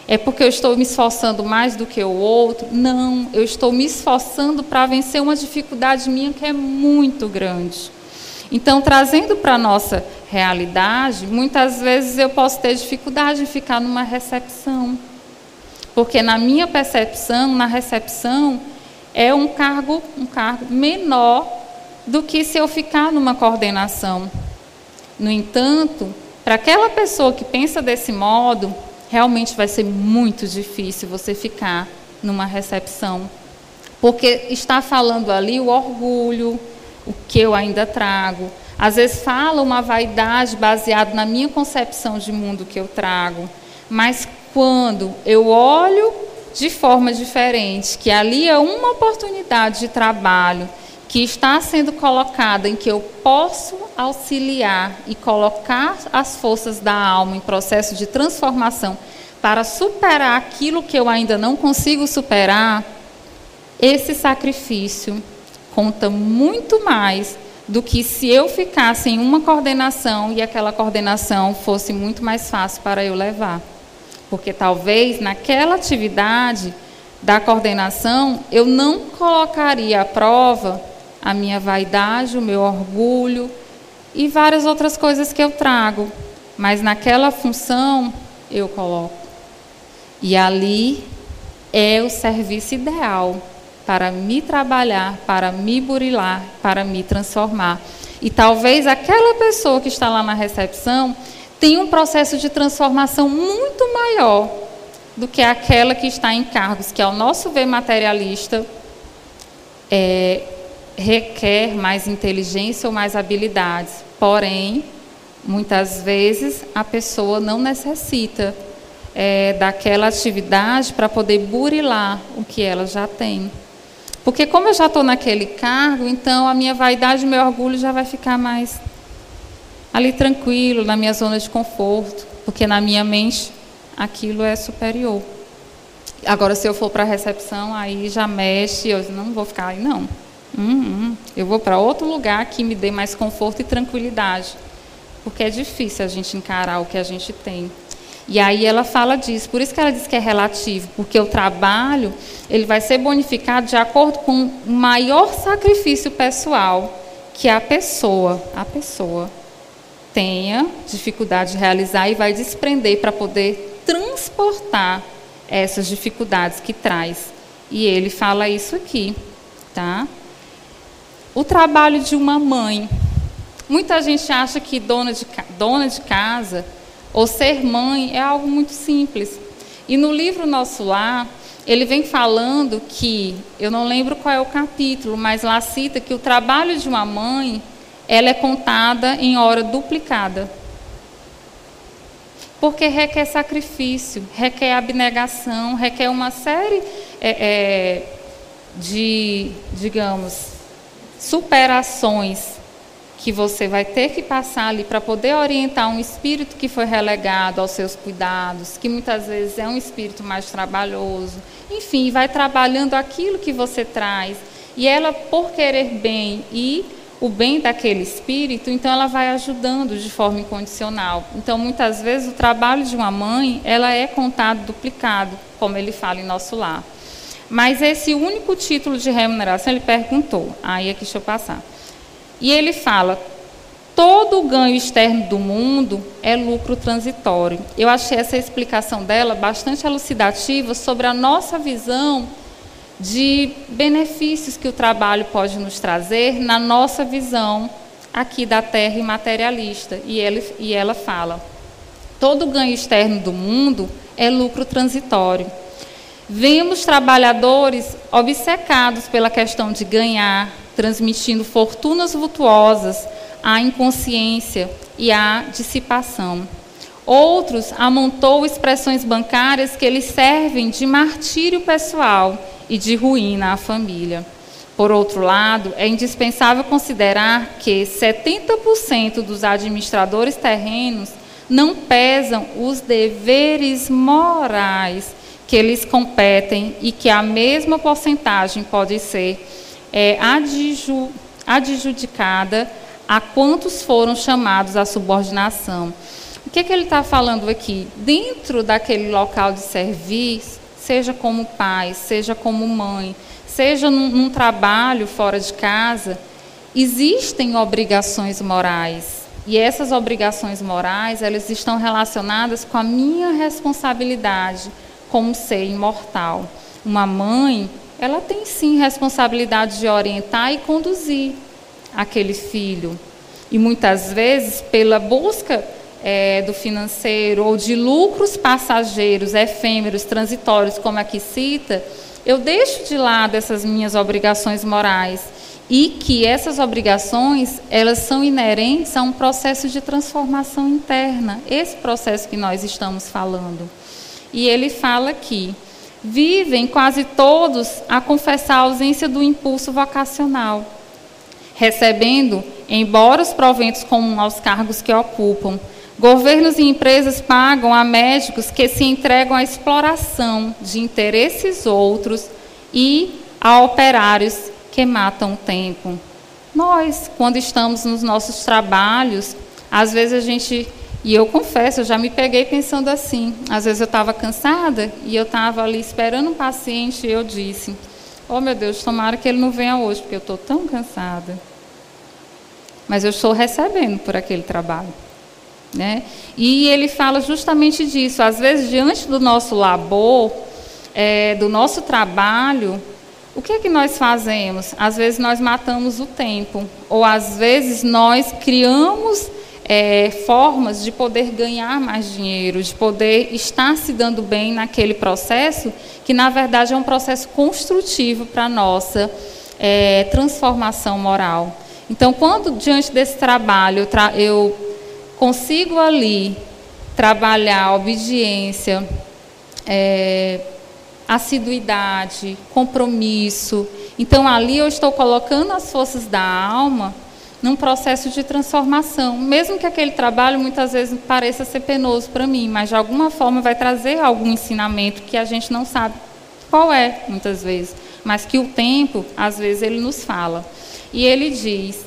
É porque eu estou me esforçando mais do que o outro? Não, eu estou me esforçando para vencer uma dificuldade minha que é muito grande. Então, trazendo para a nossa realidade, muitas vezes eu posso ter dificuldade em ficar numa recepção. Porque na minha percepção, na recepção, é um cargo, um cargo menor do que se eu ficar numa coordenação. No entanto, para aquela pessoa que pensa desse modo, realmente vai ser muito difícil você ficar numa recepção, porque está falando ali o orgulho, o que eu ainda trago. Às vezes fala uma vaidade baseada na minha concepção de mundo que eu trago, mas quando eu olho de forma diferente, que ali é uma oportunidade de trabalho, que está sendo colocada em que eu posso auxiliar e colocar as forças da alma em processo de transformação para superar aquilo que eu ainda não consigo superar, esse sacrifício conta muito mais do que se eu ficasse em uma coordenação e aquela coordenação fosse muito mais fácil para eu levar. Porque talvez naquela atividade da coordenação eu não colocaria à prova a minha vaidade, o meu orgulho e várias outras coisas que eu trago. Mas naquela função eu coloco. E ali é o serviço ideal para me trabalhar, para me burilar, para me transformar. E talvez aquela pessoa que está lá na recepção tenha um processo de transformação muito maior do que aquela que está em cargos, que ao nosso ver materialista, é, requer mais inteligência ou mais habilidades. Porém, muitas vezes a pessoa não necessita é, daquela atividade para poder burilar o que ela já tem. Porque como eu já estou naquele cargo, então a minha vaidade e meu orgulho já vai ficar mais ali tranquilo, na minha zona de conforto, porque na minha mente aquilo é superior. Agora, se eu for para a recepção, aí já mexe, eu não vou ficar aí, não. Hum, hum. Eu vou para outro lugar que me dê mais conforto e tranquilidade. Porque é difícil a gente encarar o que a gente tem. E aí ela fala disso. Por isso que ela diz que é relativo, porque o trabalho ele vai ser bonificado de acordo com o maior sacrifício pessoal que a pessoa, a pessoa tenha dificuldade de realizar e vai desprender para poder transportar essas dificuldades que traz. E ele fala isso aqui, tá? O trabalho de uma mãe. Muita gente acha que dona de, dona de casa ou ser mãe é algo muito simples. E no livro Nosso Lar, ele vem falando que, eu não lembro qual é o capítulo, mas lá cita que o trabalho de uma mãe, ela é contada em hora duplicada. Porque requer sacrifício, requer abnegação, requer uma série é, é, de, digamos, superações que você vai ter que passar ali para poder orientar um espírito que foi relegado aos seus cuidados, que muitas vezes é um espírito mais trabalhoso. Enfim, vai trabalhando aquilo que você traz. E ela, por querer bem e o bem daquele espírito, então ela vai ajudando de forma incondicional. Então, muitas vezes, o trabalho de uma mãe, ela é contado duplicado, como ele fala em nosso lar. Mas esse único título de remuneração, ele perguntou. Aí é que deixa eu passar. E ele fala: todo o ganho externo do mundo é lucro transitório. Eu achei essa explicação dela bastante elucidativa sobre a nossa visão de benefícios que o trabalho pode nos trazer na nossa visão aqui da terra imaterialista. E, ele, e ela fala: todo ganho externo do mundo é lucro transitório. Vemos trabalhadores obcecados pela questão de ganhar, transmitindo fortunas vultuosas à inconsciência e à dissipação. Outros amontou expressões bancárias que lhes servem de martírio pessoal e de ruína à família. Por outro lado, é indispensável considerar que 70% dos administradores terrenos não pesam os deveres morais que lhes competem e que a mesma porcentagem pode ser é, adju, adjudicada a quantos foram chamados à subordinação. O que, é que ele está falando aqui? Dentro daquele local de serviço, seja como pai, seja como mãe, seja num, num trabalho fora de casa, existem obrigações morais. E essas obrigações morais, elas estão relacionadas com a minha responsabilidade como ser imortal. Uma mãe ela tem sim responsabilidade de orientar e conduzir aquele filho. E muitas vezes, pela busca é, do financeiro ou de lucros passageiros, efêmeros, transitórios, como aqui cita, eu deixo de lado essas minhas obrigações morais e que essas obrigações elas são inerentes a um processo de transformação interna, esse processo que nós estamos falando. E ele fala aqui vivem quase todos a confessar a ausência do impulso vocacional, recebendo, embora os proventos comuns aos cargos que ocupam, governos e empresas pagam a médicos que se entregam à exploração de interesses outros e a operários que matam o tempo. Nós, quando estamos nos nossos trabalhos, às vezes a gente e eu confesso, eu já me peguei pensando assim. Às vezes eu estava cansada e eu estava ali esperando um paciente e eu disse: Oh meu Deus, tomara que ele não venha hoje, porque eu estou tão cansada. Mas eu estou recebendo por aquele trabalho. Né? E ele fala justamente disso. Às vezes, diante do nosso labor, é, do nosso trabalho, o que é que nós fazemos? Às vezes nós matamos o tempo, ou às vezes nós criamos é, formas de poder ganhar mais dinheiro, de poder estar se dando bem naquele processo, que na verdade é um processo construtivo para a nossa é, transformação moral. Então, quando diante desse trabalho eu, tra eu consigo ali trabalhar obediência, é, assiduidade, compromisso, então ali eu estou colocando as forças da alma num processo de transformação, mesmo que aquele trabalho muitas vezes pareça ser penoso para mim, mas de alguma forma vai trazer algum ensinamento que a gente não sabe qual é, muitas vezes, mas que o tempo, às vezes, ele nos fala. E ele diz: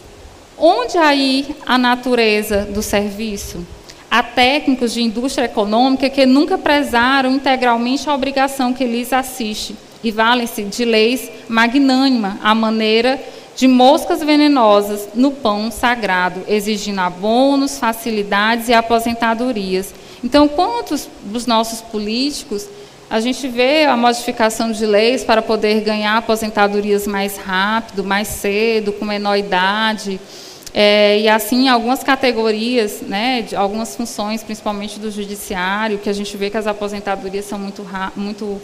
onde aí a natureza do serviço? Há técnicos de indústria econômica que nunca prezaram integralmente a obrigação que lhes assiste e valem-se de leis magnânima, à maneira de moscas venenosas no pão sagrado, exigindo abonos, facilidades e aposentadorias. Então, quantos dos nossos políticos a gente vê a modificação de leis para poder ganhar aposentadorias mais rápido, mais cedo, com menor idade, é, e assim algumas categorias, né, de algumas funções, principalmente do judiciário, que a gente vê que as aposentadorias são muito, muito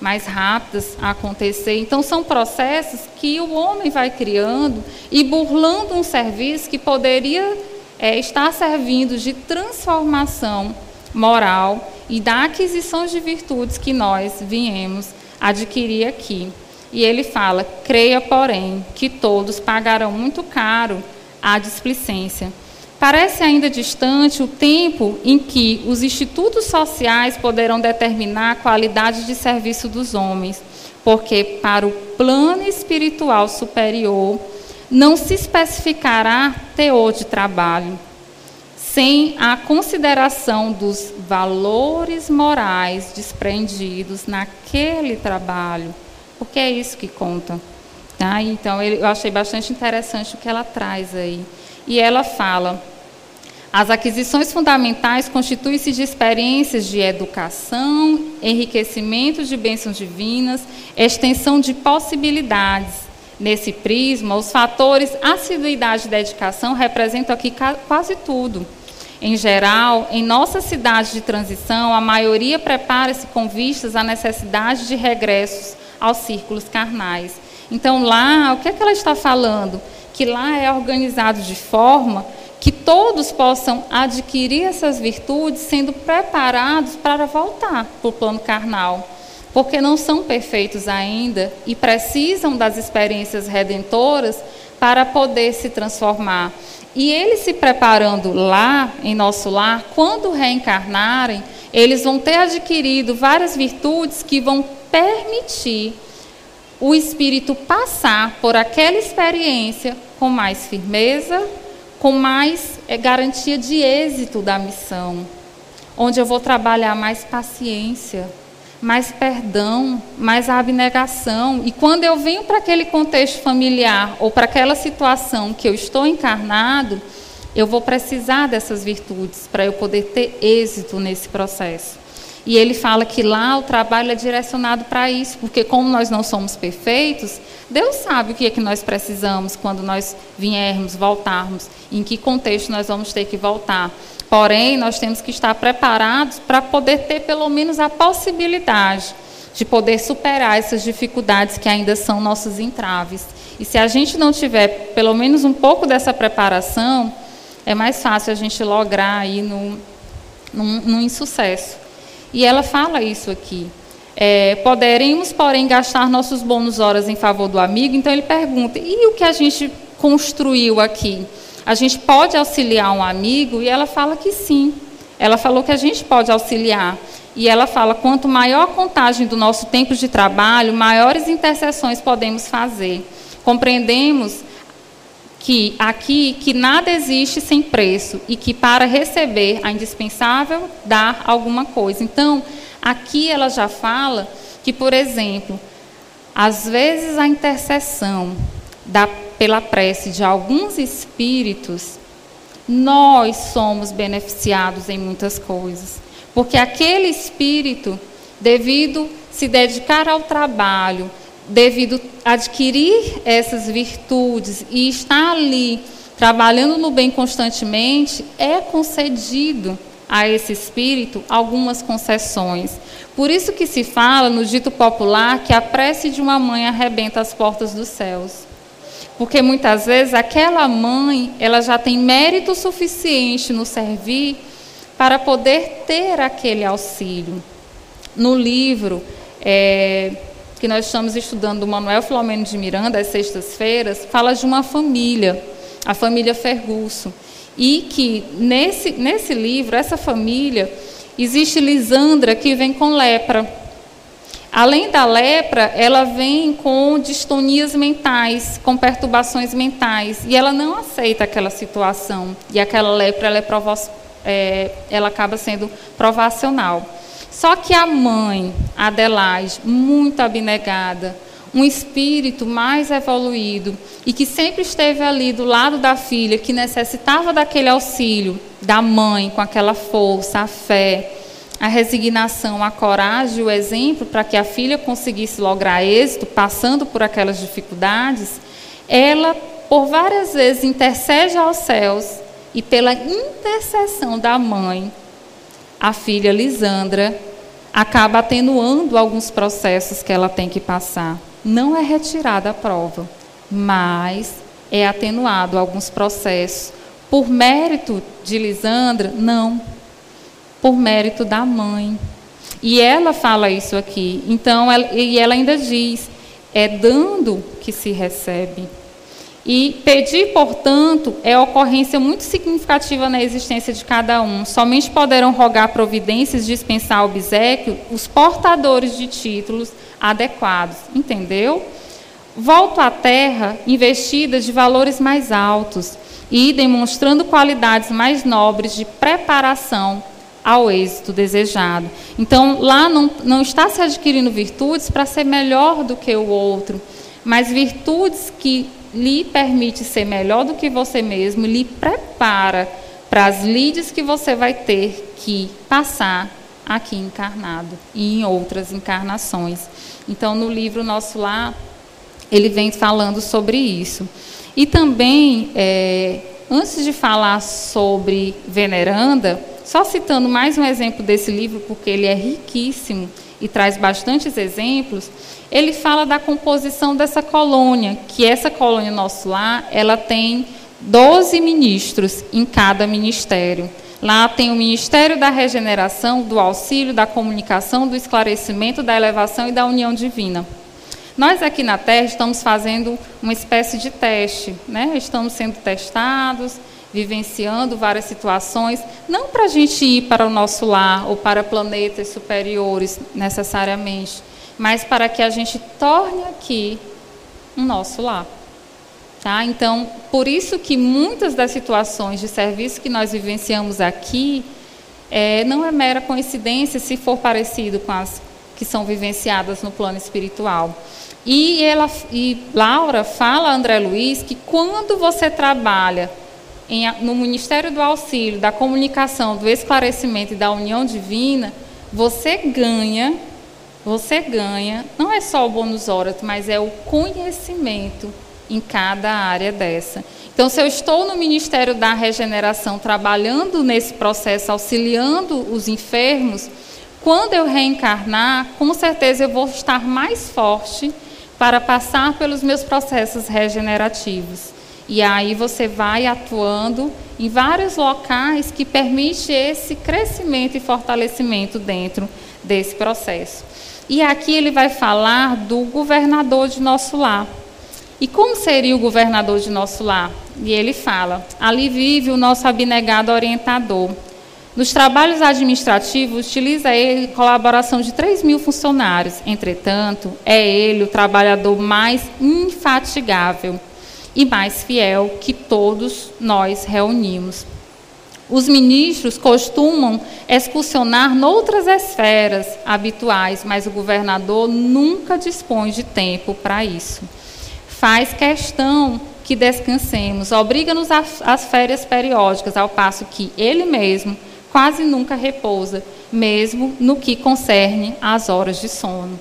mais rápidas a acontecer. Então, são processos que o homem vai criando e burlando um serviço que poderia é, estar servindo de transformação moral e da aquisição de virtudes que nós viemos adquirir aqui. E ele fala: creia, porém, que todos pagarão muito caro a displicência Parece ainda distante o tempo em que os institutos sociais poderão determinar a qualidade de serviço dos homens, porque para o plano espiritual superior não se especificará teor de trabalho, sem a consideração dos valores morais desprendidos naquele trabalho, porque é isso que conta. Tá? Então, eu achei bastante interessante o que ela traz aí. E ela fala as aquisições fundamentais constituem-se de experiências de educação, enriquecimento de bênçãos divinas, extensão de possibilidades. Nesse prisma, os fatores assiduidade e dedicação representam aqui quase tudo. Em geral, em nossa cidade de transição, a maioria prepara-se com vistas à necessidade de regressos aos círculos carnais. Então, lá, o que, é que ela está falando? Que lá é organizado de forma que todos possam adquirir essas virtudes sendo preparados para voltar para o plano carnal, porque não são perfeitos ainda e precisam das experiências redentoras para poder se transformar. E eles se preparando lá, em nosso lar, quando reencarnarem, eles vão ter adquirido várias virtudes que vão permitir o espírito passar por aquela experiência com mais firmeza, com mais é, garantia de êxito da missão, onde eu vou trabalhar mais paciência, mais perdão, mais abnegação. E quando eu venho para aquele contexto familiar ou para aquela situação que eu estou encarnado, eu vou precisar dessas virtudes para eu poder ter êxito nesse processo. E ele fala que lá o trabalho é direcionado para isso, porque como nós não somos perfeitos, Deus sabe o que é que nós precisamos quando nós viermos, voltarmos, em que contexto nós vamos ter que voltar. Porém, nós temos que estar preparados para poder ter pelo menos a possibilidade de poder superar essas dificuldades que ainda são nossos entraves. E se a gente não tiver pelo menos um pouco dessa preparação, é mais fácil a gente lograr aí no, no, no insucesso. E ela fala isso aqui. É, poderemos, porém, gastar nossos bônus horas em favor do amigo. Então ele pergunta: e o que a gente construiu aqui? A gente pode auxiliar um amigo? E ela fala que sim. Ela falou que a gente pode auxiliar. E ela fala: quanto maior a contagem do nosso tempo de trabalho, maiores intercessões podemos fazer. Compreendemos que aqui que nada existe sem preço e que para receber é indispensável dar alguma coisa. Então, aqui ela já fala que, por exemplo, às vezes a intercessão da, pela prece de alguns espíritos, nós somos beneficiados em muitas coisas. Porque aquele espírito, devido se dedicar ao trabalho, devido adquirir essas virtudes e estar ali trabalhando no bem constantemente, é concedido a esse espírito algumas concessões. Por isso que se fala no dito popular que a prece de uma mãe arrebenta as portas dos céus. Porque muitas vezes aquela mãe, ela já tem mérito suficiente no servir para poder ter aquele auxílio. No livro é, que nós estamos estudando do Manuel Filomeno de Miranda, às sextas-feiras, fala de uma família, a família Ferguson. E que nesse, nesse livro, essa família, existe Lisandra que vem com lepra. Além da lepra, ela vem com distonias mentais, com perturbações mentais, e ela não aceita aquela situação. E aquela lepra ela, é provo é, ela acaba sendo provacional. Só que a mãe, Adelaide, muito abnegada, um espírito mais evoluído e que sempre esteve ali do lado da filha, que necessitava daquele auxílio da mãe, com aquela força, a fé, a resignação, a coragem, o exemplo para que a filha conseguisse lograr êxito, passando por aquelas dificuldades, ela, por várias vezes, intercede aos céus e, pela intercessão da mãe, a filha Lisandra acaba atenuando alguns processos que ela tem que passar. Não é retirada a prova, mas é atenuado alguns processos. Por mérito de Lisandra, não. Por mérito da mãe. E ela fala isso aqui. Então, ela, e ela ainda diz: é dando que se recebe. E pedir, portanto, é ocorrência muito significativa na existência de cada um. Somente poderão rogar providências, dispensar obsequio os portadores de títulos adequados. Entendeu? Volto à terra investida de valores mais altos e demonstrando qualidades mais nobres de preparação ao êxito desejado. Então, lá não, não está se adquirindo virtudes para ser melhor do que o outro, mas virtudes que lhe permite ser melhor do que você mesmo, lhe prepara para as lides que você vai ter que passar aqui encarnado e em outras encarnações. Então, no livro Nosso Lá, ele vem falando sobre isso. E também, é, antes de falar sobre Veneranda, só citando mais um exemplo desse livro, porque ele é riquíssimo e traz bastantes exemplos, ele fala da composição dessa colônia, que essa colônia nosso lá, ela tem 12 ministros em cada ministério. Lá tem o Ministério da Regeneração, do Auxílio, da Comunicação, do Esclarecimento, da Elevação e da União Divina. Nós aqui na Terra estamos fazendo uma espécie de teste, né? estamos sendo testados, vivenciando várias situações, não para a gente ir para o nosso lar ou para planetas superiores necessariamente, mas para que a gente torne aqui o nosso lar. Tá? Então, por isso que muitas das situações de serviço que nós vivenciamos aqui é, não é mera coincidência se for parecido com as que são vivenciadas no plano espiritual. E, ela, e Laura fala André Luiz que quando você trabalha em, no Ministério do Auxílio, da Comunicação, do Esclarecimento e da União Divina, você ganha você ganha, não é só o bônus horas, mas é o conhecimento em cada área dessa. Então, se eu estou no Ministério da Regeneração, trabalhando nesse processo, auxiliando os enfermos, quando eu reencarnar, com certeza eu vou estar mais forte para passar pelos meus processos regenerativos. E aí você vai atuando em vários locais que permite esse crescimento e fortalecimento dentro desse processo. E aqui ele vai falar do governador de nosso lar. E como seria o governador de nosso lar? E ele fala: ali vive o nosso abnegado orientador. Nos trabalhos administrativos, utiliza ele colaboração de 3 mil funcionários. Entretanto, é ele o trabalhador mais infatigável e mais fiel que todos nós reunimos. Os ministros costumam excursionar noutras esferas habituais, mas o governador nunca dispõe de tempo para isso. Faz questão que descansemos, obriga-nos às férias periódicas, ao passo que ele mesmo quase nunca repousa, mesmo no que concerne às horas de sono.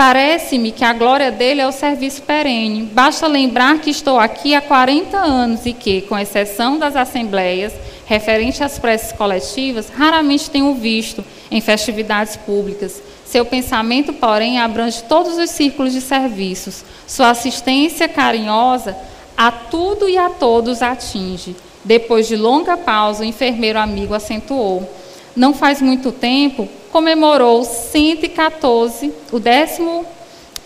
Parece-me que a glória dele é o serviço perene. Basta lembrar que estou aqui há 40 anos e que, com exceção das assembleias, referente às preces coletivas, raramente tenho visto em festividades públicas. Seu pensamento, porém, abrange todos os círculos de serviços. Sua assistência carinhosa a tudo e a todos atinge. Depois de longa pausa, o enfermeiro amigo acentuou. Não faz muito tempo, comemorou 114, o décimo,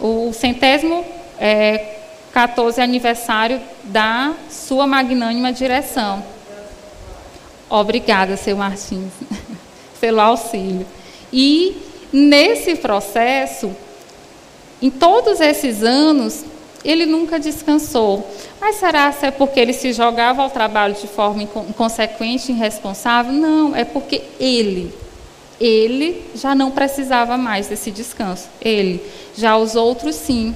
o centésimo é, 14 aniversário da sua magnânima direção. Obrigada, seu Martins, <laughs> pelo auxílio. E nesse processo, em todos esses anos, ele nunca descansou. Mas será que é porque ele se jogava ao trabalho de forma inconsequente irresponsável? Não, é porque ele, ele já não precisava mais desse descanso. Ele. Já os outros, sim.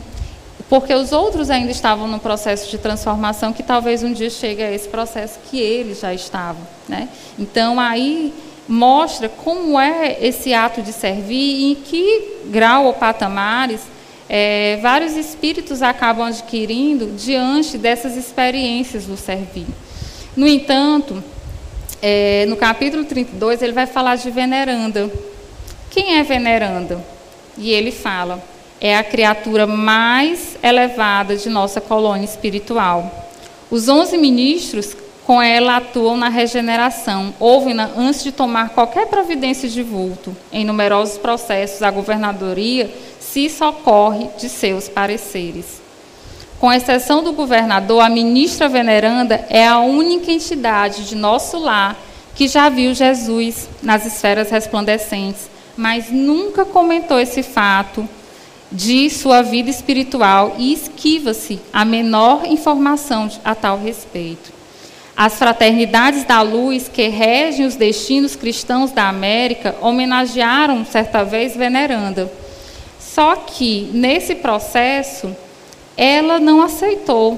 Porque os outros ainda estavam no processo de transformação que talvez um dia chegue a esse processo que ele já estava. Né? Então, aí mostra como é esse ato de servir em que grau ou patamares é, vários espíritos acabam adquirindo diante dessas experiências do servir. No entanto, é, no capítulo 32, ele vai falar de veneranda. Quem é veneranda? E ele fala: é a criatura mais elevada de nossa colônia espiritual. Os onze ministros com ela atuam na regeneração, ouvem-na antes de tomar qualquer providência de vulto. Em numerosos processos, a governadoria se socorre de seus pareceres. Com exceção do governador, a ministra veneranda é a única entidade de nosso lar que já viu Jesus nas esferas resplandecentes, mas nunca comentou esse fato de sua vida espiritual e esquiva-se a menor informação a tal respeito. As fraternidades da luz que regem os destinos cristãos da América homenagearam certa vez Veneranda. Só que nesse processo ela não aceitou.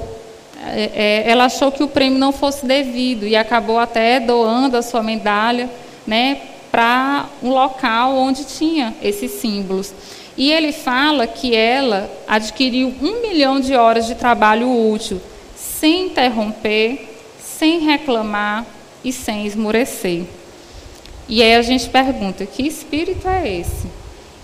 É, é, ela achou que o prêmio não fosse devido e acabou até doando a sua medalha, né, para um local onde tinha esses símbolos. E ele fala que ela adquiriu um milhão de horas de trabalho útil, sem interromper, sem reclamar e sem esmurecer. E aí a gente pergunta: que espírito é esse?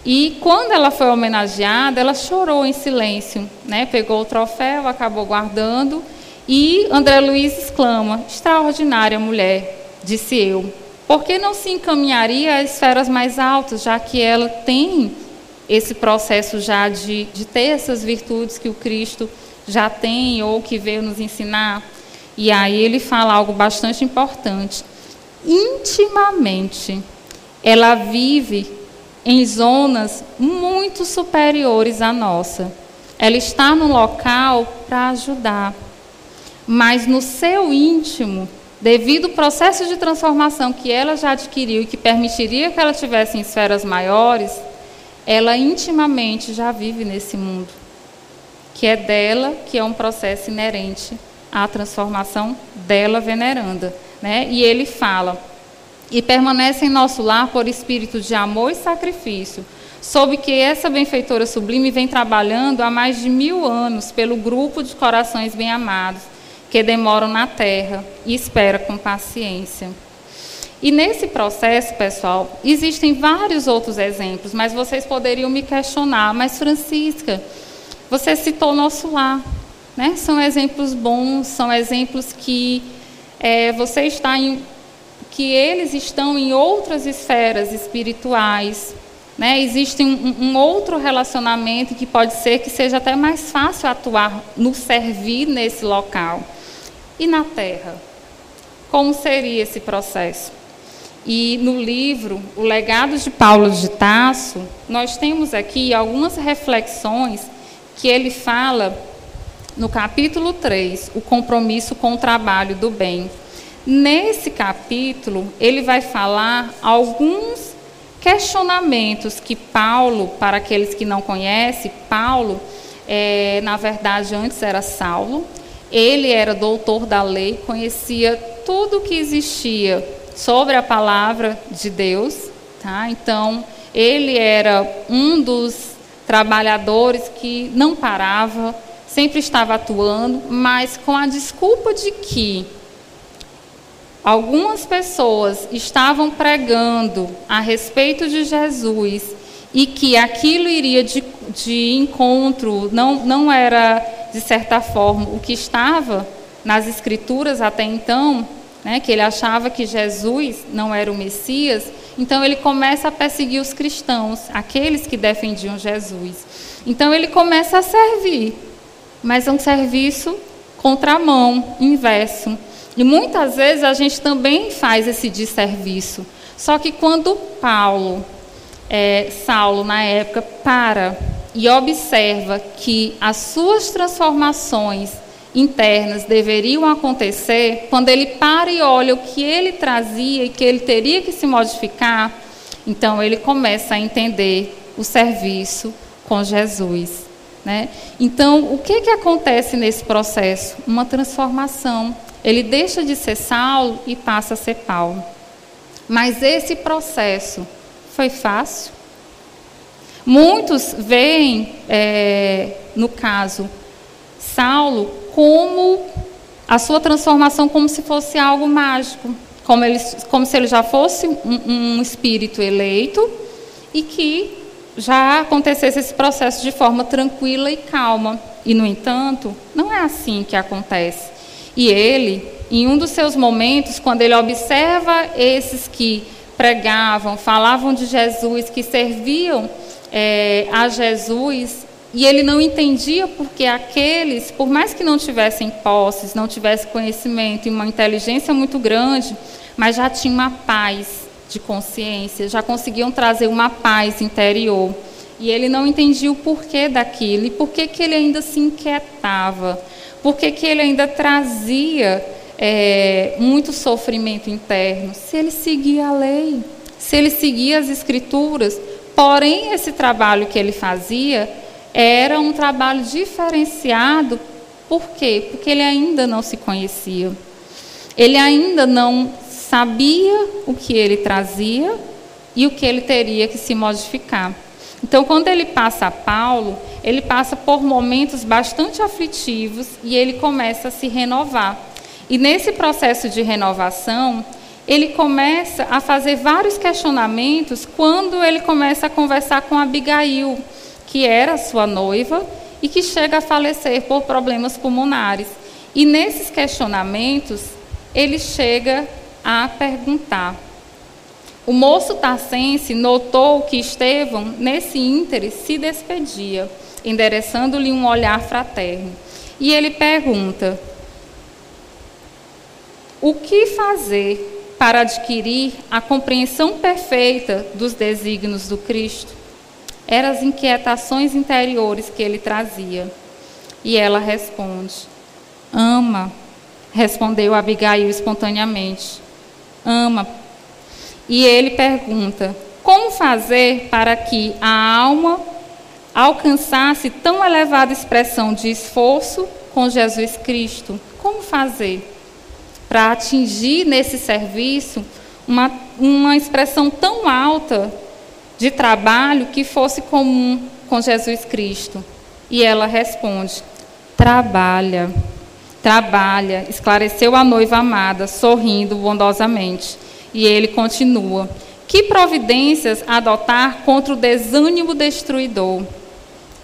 E quando ela foi homenageada, ela chorou em silêncio, né? Pegou o troféu, acabou guardando. E André Luiz exclama: Extraordinária mulher, disse eu. Por que não se encaminharia às esferas mais altas, já que ela tem esse processo já de, de ter essas virtudes que o Cristo já tem ou que veio nos ensinar? E aí ele fala algo bastante importante. Intimamente, ela vive em zonas muito superiores à nossa. Ela está no local para ajudar. Mas no seu íntimo, devido ao processo de transformação que ela já adquiriu e que permitiria que ela tivesse em esferas maiores, ela intimamente já vive nesse mundo, que é dela, que é um processo inerente a transformação dela veneranda. Né? E ele fala: e permanece em nosso lar por espírito de amor e sacrifício, sob que essa benfeitora sublime vem trabalhando há mais de mil anos pelo grupo de corações bem-amados que demoram na terra e espera com paciência. E nesse processo, pessoal, existem vários outros exemplos, mas vocês poderiam me questionar, mas Francisca, você citou nosso lar. Né? São exemplos bons, são exemplos que é, você está em, que eles estão em outras esferas espirituais. Né? Existe um, um, outro relacionamento que pode ser que seja até mais fácil atuar no servir nesse local. E na Terra? Como seria esse processo? E no livro O Legado de Paulo de Tasso, nós temos aqui algumas reflexões que ele fala no capítulo 3, o compromisso com o trabalho do bem. Nesse capítulo, ele vai falar alguns questionamentos que Paulo, para aqueles que não conhecem, Paulo, é, na verdade, antes era Saulo, ele era doutor da lei, conhecia tudo o que existia sobre a palavra de Deus, tá? Então, ele era um dos trabalhadores que não parava, sempre estava atuando, mas com a desculpa de que algumas pessoas estavam pregando a respeito de Jesus e que aquilo iria de, de encontro, não, não era, de certa forma, o que estava nas Escrituras até então, né, que ele achava que Jesus não era o Messias, então ele começa a perseguir os cristãos, aqueles que defendiam Jesus. Então ele começa a servir, mas é um serviço contramão, inverso. E muitas vezes a gente também faz esse desserviço. Só que quando Paulo, é, Saulo na época, para e observa que as suas transformações internas deveriam acontecer, quando ele para e olha o que ele trazia e que ele teria que se modificar, então ele começa a entender o serviço com Jesus. Né? Então, o que, que acontece nesse processo? Uma transformação. Ele deixa de ser Saulo e passa a ser Paulo. Mas esse processo foi fácil? Muitos veem, é, no caso, Saulo como a sua transformação como se fosse algo mágico, como, ele, como se ele já fosse um, um espírito eleito e que já acontecesse esse processo de forma tranquila e calma. E, no entanto, não é assim que acontece. E ele, em um dos seus momentos, quando ele observa esses que pregavam, falavam de Jesus, que serviam é, a Jesus, e ele não entendia porque aqueles, por mais que não tivessem posses, não tivessem conhecimento e uma inteligência muito grande, mas já tinham uma paz de consciência, já conseguiam trazer uma paz interior. E ele não entendia o porquê daquilo e por que, ele ainda se inquietava, por que, que ele ainda trazia é, muito sofrimento interno. Se ele seguia a lei, se ele seguia as escrituras, porém esse trabalho que ele fazia era um trabalho diferenciado, por quê? Porque ele ainda não se conhecia. Ele ainda não sabia o que ele trazia e o que ele teria que se modificar. Então, quando ele passa a Paulo, ele passa por momentos bastante aflitivos e ele começa a se renovar. E nesse processo de renovação, ele começa a fazer vários questionamentos quando ele começa a conversar com Abigail que era sua noiva e que chega a falecer por problemas pulmonares. E nesses questionamentos, ele chega a perguntar. O moço tarcense notou que Estevão, nesse íntere, se despedia, endereçando-lhe um olhar fraterno. E ele pergunta: O que fazer para adquirir a compreensão perfeita dos desígnios do Cristo? eram as inquietações interiores que ele trazia. E ela responde: Ama, respondeu Abigail espontaneamente. Ama. E ele pergunta: Como fazer para que a alma alcançasse tão elevada expressão de esforço com Jesus Cristo? Como fazer para atingir nesse serviço uma, uma expressão tão alta de trabalho que fosse comum com Jesus Cristo. E ela responde: Trabalha, trabalha, esclareceu a noiva amada, sorrindo bondosamente. E ele continua: Que providências adotar contra o desânimo destruidor?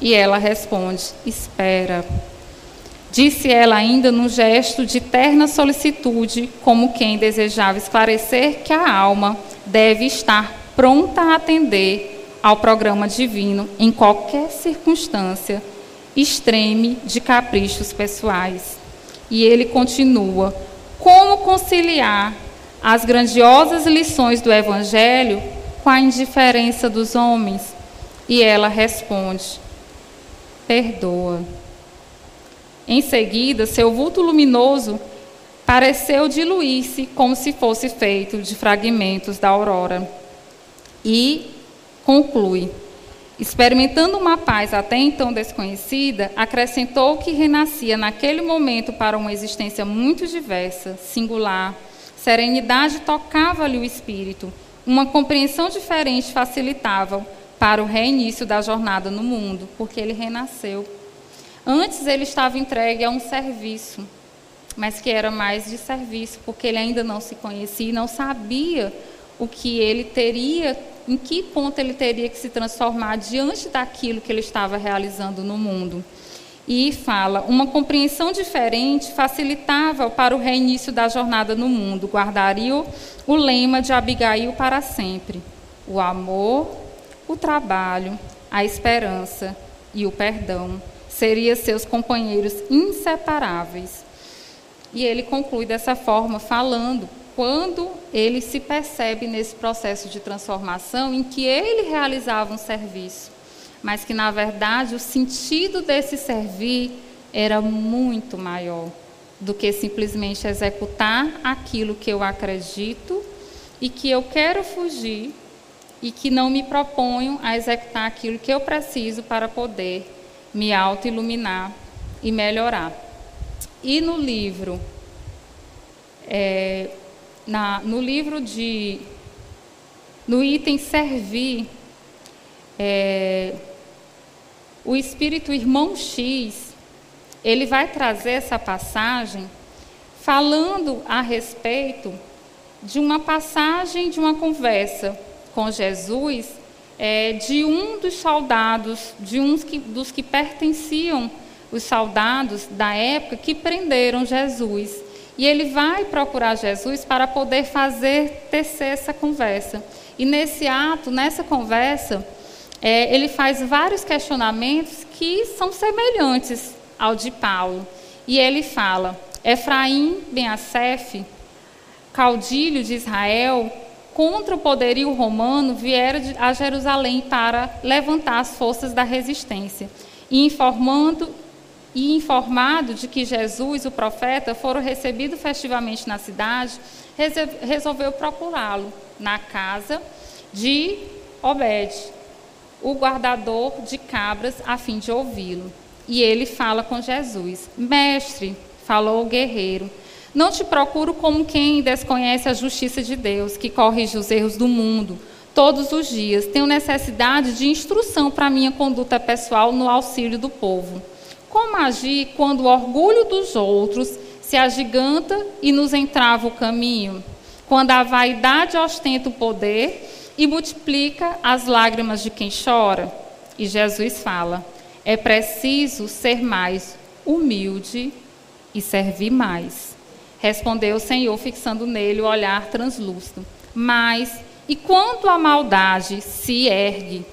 E ela responde: Espera. Disse ela ainda num gesto de terna solicitude, como quem desejava esclarecer que a alma deve estar pronta a atender ao programa divino em qualquer circunstância extreme de caprichos pessoais. E ele continua: como conciliar as grandiosas lições do Evangelho com a indiferença dos homens? E ela responde: perdoa. Em seguida, seu vulto luminoso pareceu diluir-se como se fosse feito de fragmentos da aurora. E conclui: experimentando uma paz até então desconhecida, acrescentou que renascia naquele momento para uma existência muito diversa, singular. Serenidade tocava-lhe o espírito, uma compreensão diferente facilitava para o reinício da jornada no mundo, porque ele renasceu. Antes ele estava entregue a um serviço, mas que era mais de serviço, porque ele ainda não se conhecia e não sabia o que ele teria, em que ponto ele teria que se transformar diante daquilo que ele estava realizando no mundo. E fala: uma compreensão diferente facilitava para o reinício da jornada no mundo. Guardaria o, lema de Abigail para sempre: o amor, o trabalho, a esperança e o perdão seriam seus companheiros inseparáveis. E ele conclui dessa forma, falando quando ele se percebe nesse processo de transformação em que ele realizava um serviço, mas que na verdade o sentido desse servir era muito maior do que simplesmente executar aquilo que eu acredito e que eu quero fugir e que não me proponho a executar aquilo que eu preciso para poder me auto-iluminar e melhorar. E no livro é, na, no livro de. No item servir, é, o Espírito Irmão X, ele vai trazer essa passagem falando a respeito de uma passagem de uma conversa com Jesus é, de um dos soldados, de que, dos que pertenciam os soldados da época que prenderam Jesus. E ele vai procurar Jesus para poder fazer tecer essa conversa. E nesse ato, nessa conversa, é, ele faz vários questionamentos que são semelhantes ao de Paulo. E ele fala: Efraim ben Assef, caudilho de Israel, contra o poderio romano, viera a Jerusalém para levantar as forças da resistência. E informando e informado de que Jesus, o profeta, foram recebido festivamente na cidade, resolveu procurá-lo na casa de Obed, o guardador de cabras, a fim de ouvi-lo. E ele fala com Jesus: Mestre, falou o guerreiro, não te procuro como quem desconhece a justiça de Deus, que corrige os erros do mundo todos os dias. Tenho necessidade de instrução para minha conduta pessoal no auxílio do povo. Como agir quando o orgulho dos outros se agiganta e nos entrava o caminho? Quando a vaidade ostenta o poder e multiplica as lágrimas de quem chora? E Jesus fala: é preciso ser mais humilde e servir mais. Respondeu o Senhor, fixando nele o olhar translúcido. Mas, e quanto a maldade se ergue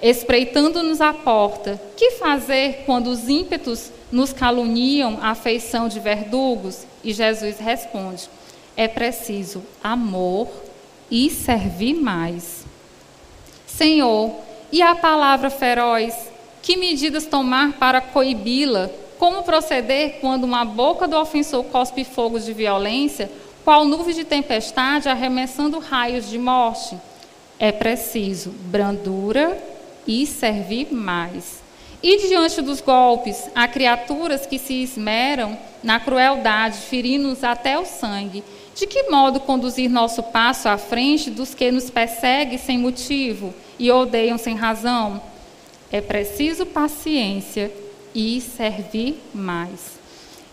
espreitando-nos a porta, que fazer quando os ímpetos nos caluniam a feição de verdugos? E Jesus responde: é preciso amor e servir mais. Senhor, e a palavra feroz? Que medidas tomar para coibi-la? Como proceder quando uma boca do ofensor cospe fogo de violência, qual nuvem de tempestade arremessando raios de morte? É preciso brandura e servir mais. E diante dos golpes, há criaturas que se esmeram na crueldade, ferindo-nos até o sangue. De que modo conduzir nosso passo à frente dos que nos perseguem sem motivo e odeiam sem razão? É preciso paciência e servir mais.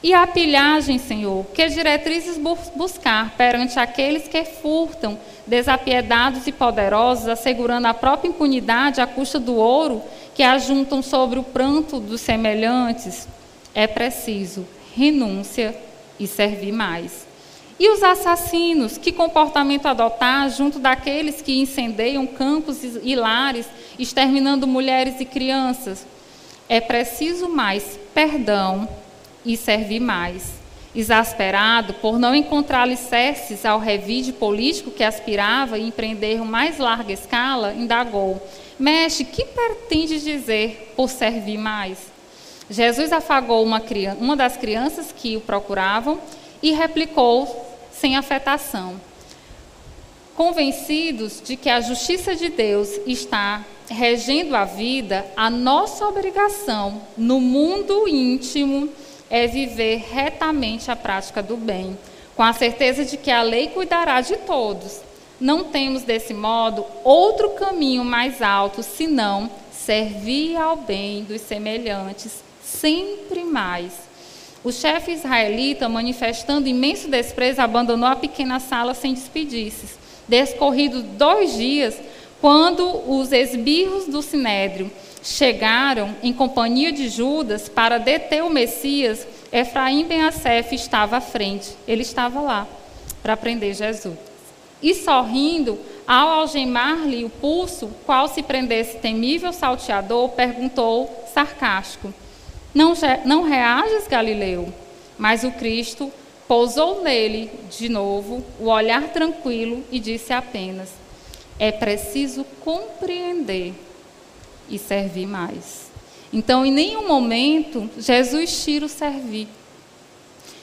E a pilhagem, Senhor, que diretrizes buscar perante aqueles que furtam, desapiedados e poderosos, assegurando a própria impunidade à custa do ouro que ajuntam sobre o pranto dos semelhantes? É preciso renúncia e servir mais. E os assassinos, que comportamento adotar junto daqueles que incendeiam campos e lares, exterminando mulheres e crianças? É preciso mais perdão e servir mais. Exasperado por não encontrar alicerces ao revide político que aspirava a empreender mais larga escala, indagou: Mestre, que pretende dizer por servir mais? Jesus afagou uma, uma das crianças que o procuravam e replicou sem afetação. Convencidos de que a justiça de Deus está regendo a vida, a nossa obrigação no mundo íntimo é viver retamente a prática do bem, com a certeza de que a lei cuidará de todos, não temos desse modo outro caminho mais alto senão servir ao bem dos semelhantes, sempre mais. O chefe israelita, manifestando imenso desprezo, abandonou a pequena sala sem despedir-se. Descorridos dois dias, quando os esbirros do sinédrio chegaram em companhia de Judas para deter o Messias, Efraim ben Assef estava à frente. Ele estava lá para prender Jesus. E sorrindo, ao algemar-lhe o pulso, qual se prendesse temível salteador, perguntou sarcástico: Não, não reages, Galileu? Mas o Cristo pousou nele de novo o olhar tranquilo e disse apenas: É preciso compreender e servir mais. Então, em nenhum momento, Jesus tira o servir.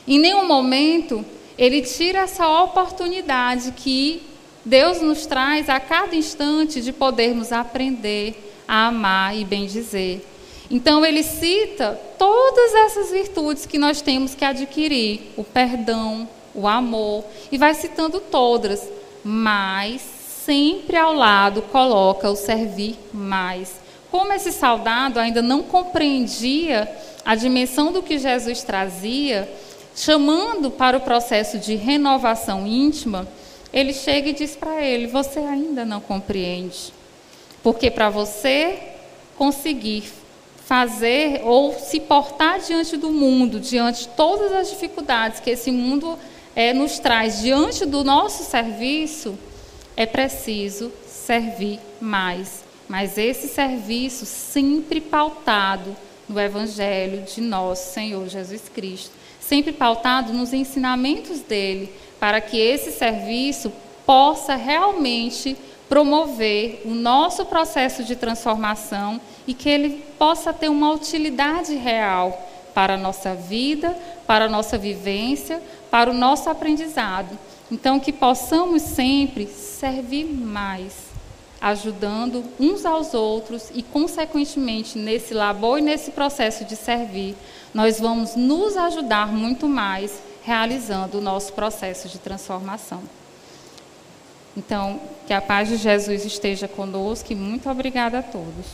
Em nenhum momento, ele tira essa oportunidade que Deus nos traz a cada instante de podermos aprender a amar e bendizer. Então, ele cita todas essas virtudes que nós temos que adquirir: o perdão, o amor, e vai citando todas, mas sempre ao lado coloca o servir mais. Como esse soldado ainda não compreendia a dimensão do que Jesus trazia, chamando para o processo de renovação íntima, ele chega e diz para ele: Você ainda não compreende. Porque para você conseguir fazer ou se portar diante do mundo, diante de todas as dificuldades que esse mundo é, nos traz diante do nosso serviço, é preciso servir mais. Mas esse serviço sempre pautado no Evangelho de nosso Senhor Jesus Cristo sempre pautado nos ensinamentos dele, para que esse serviço possa realmente promover o nosso processo de transformação e que ele possa ter uma utilidade real para a nossa vida, para a nossa vivência, para o nosso aprendizado. Então, que possamos sempre servir mais, ajudando uns aos outros e, consequentemente, nesse labor e nesse processo de servir, nós vamos nos ajudar muito mais realizando o nosso processo de transformação. Então, que a paz de Jesus esteja conosco e muito obrigada a todos.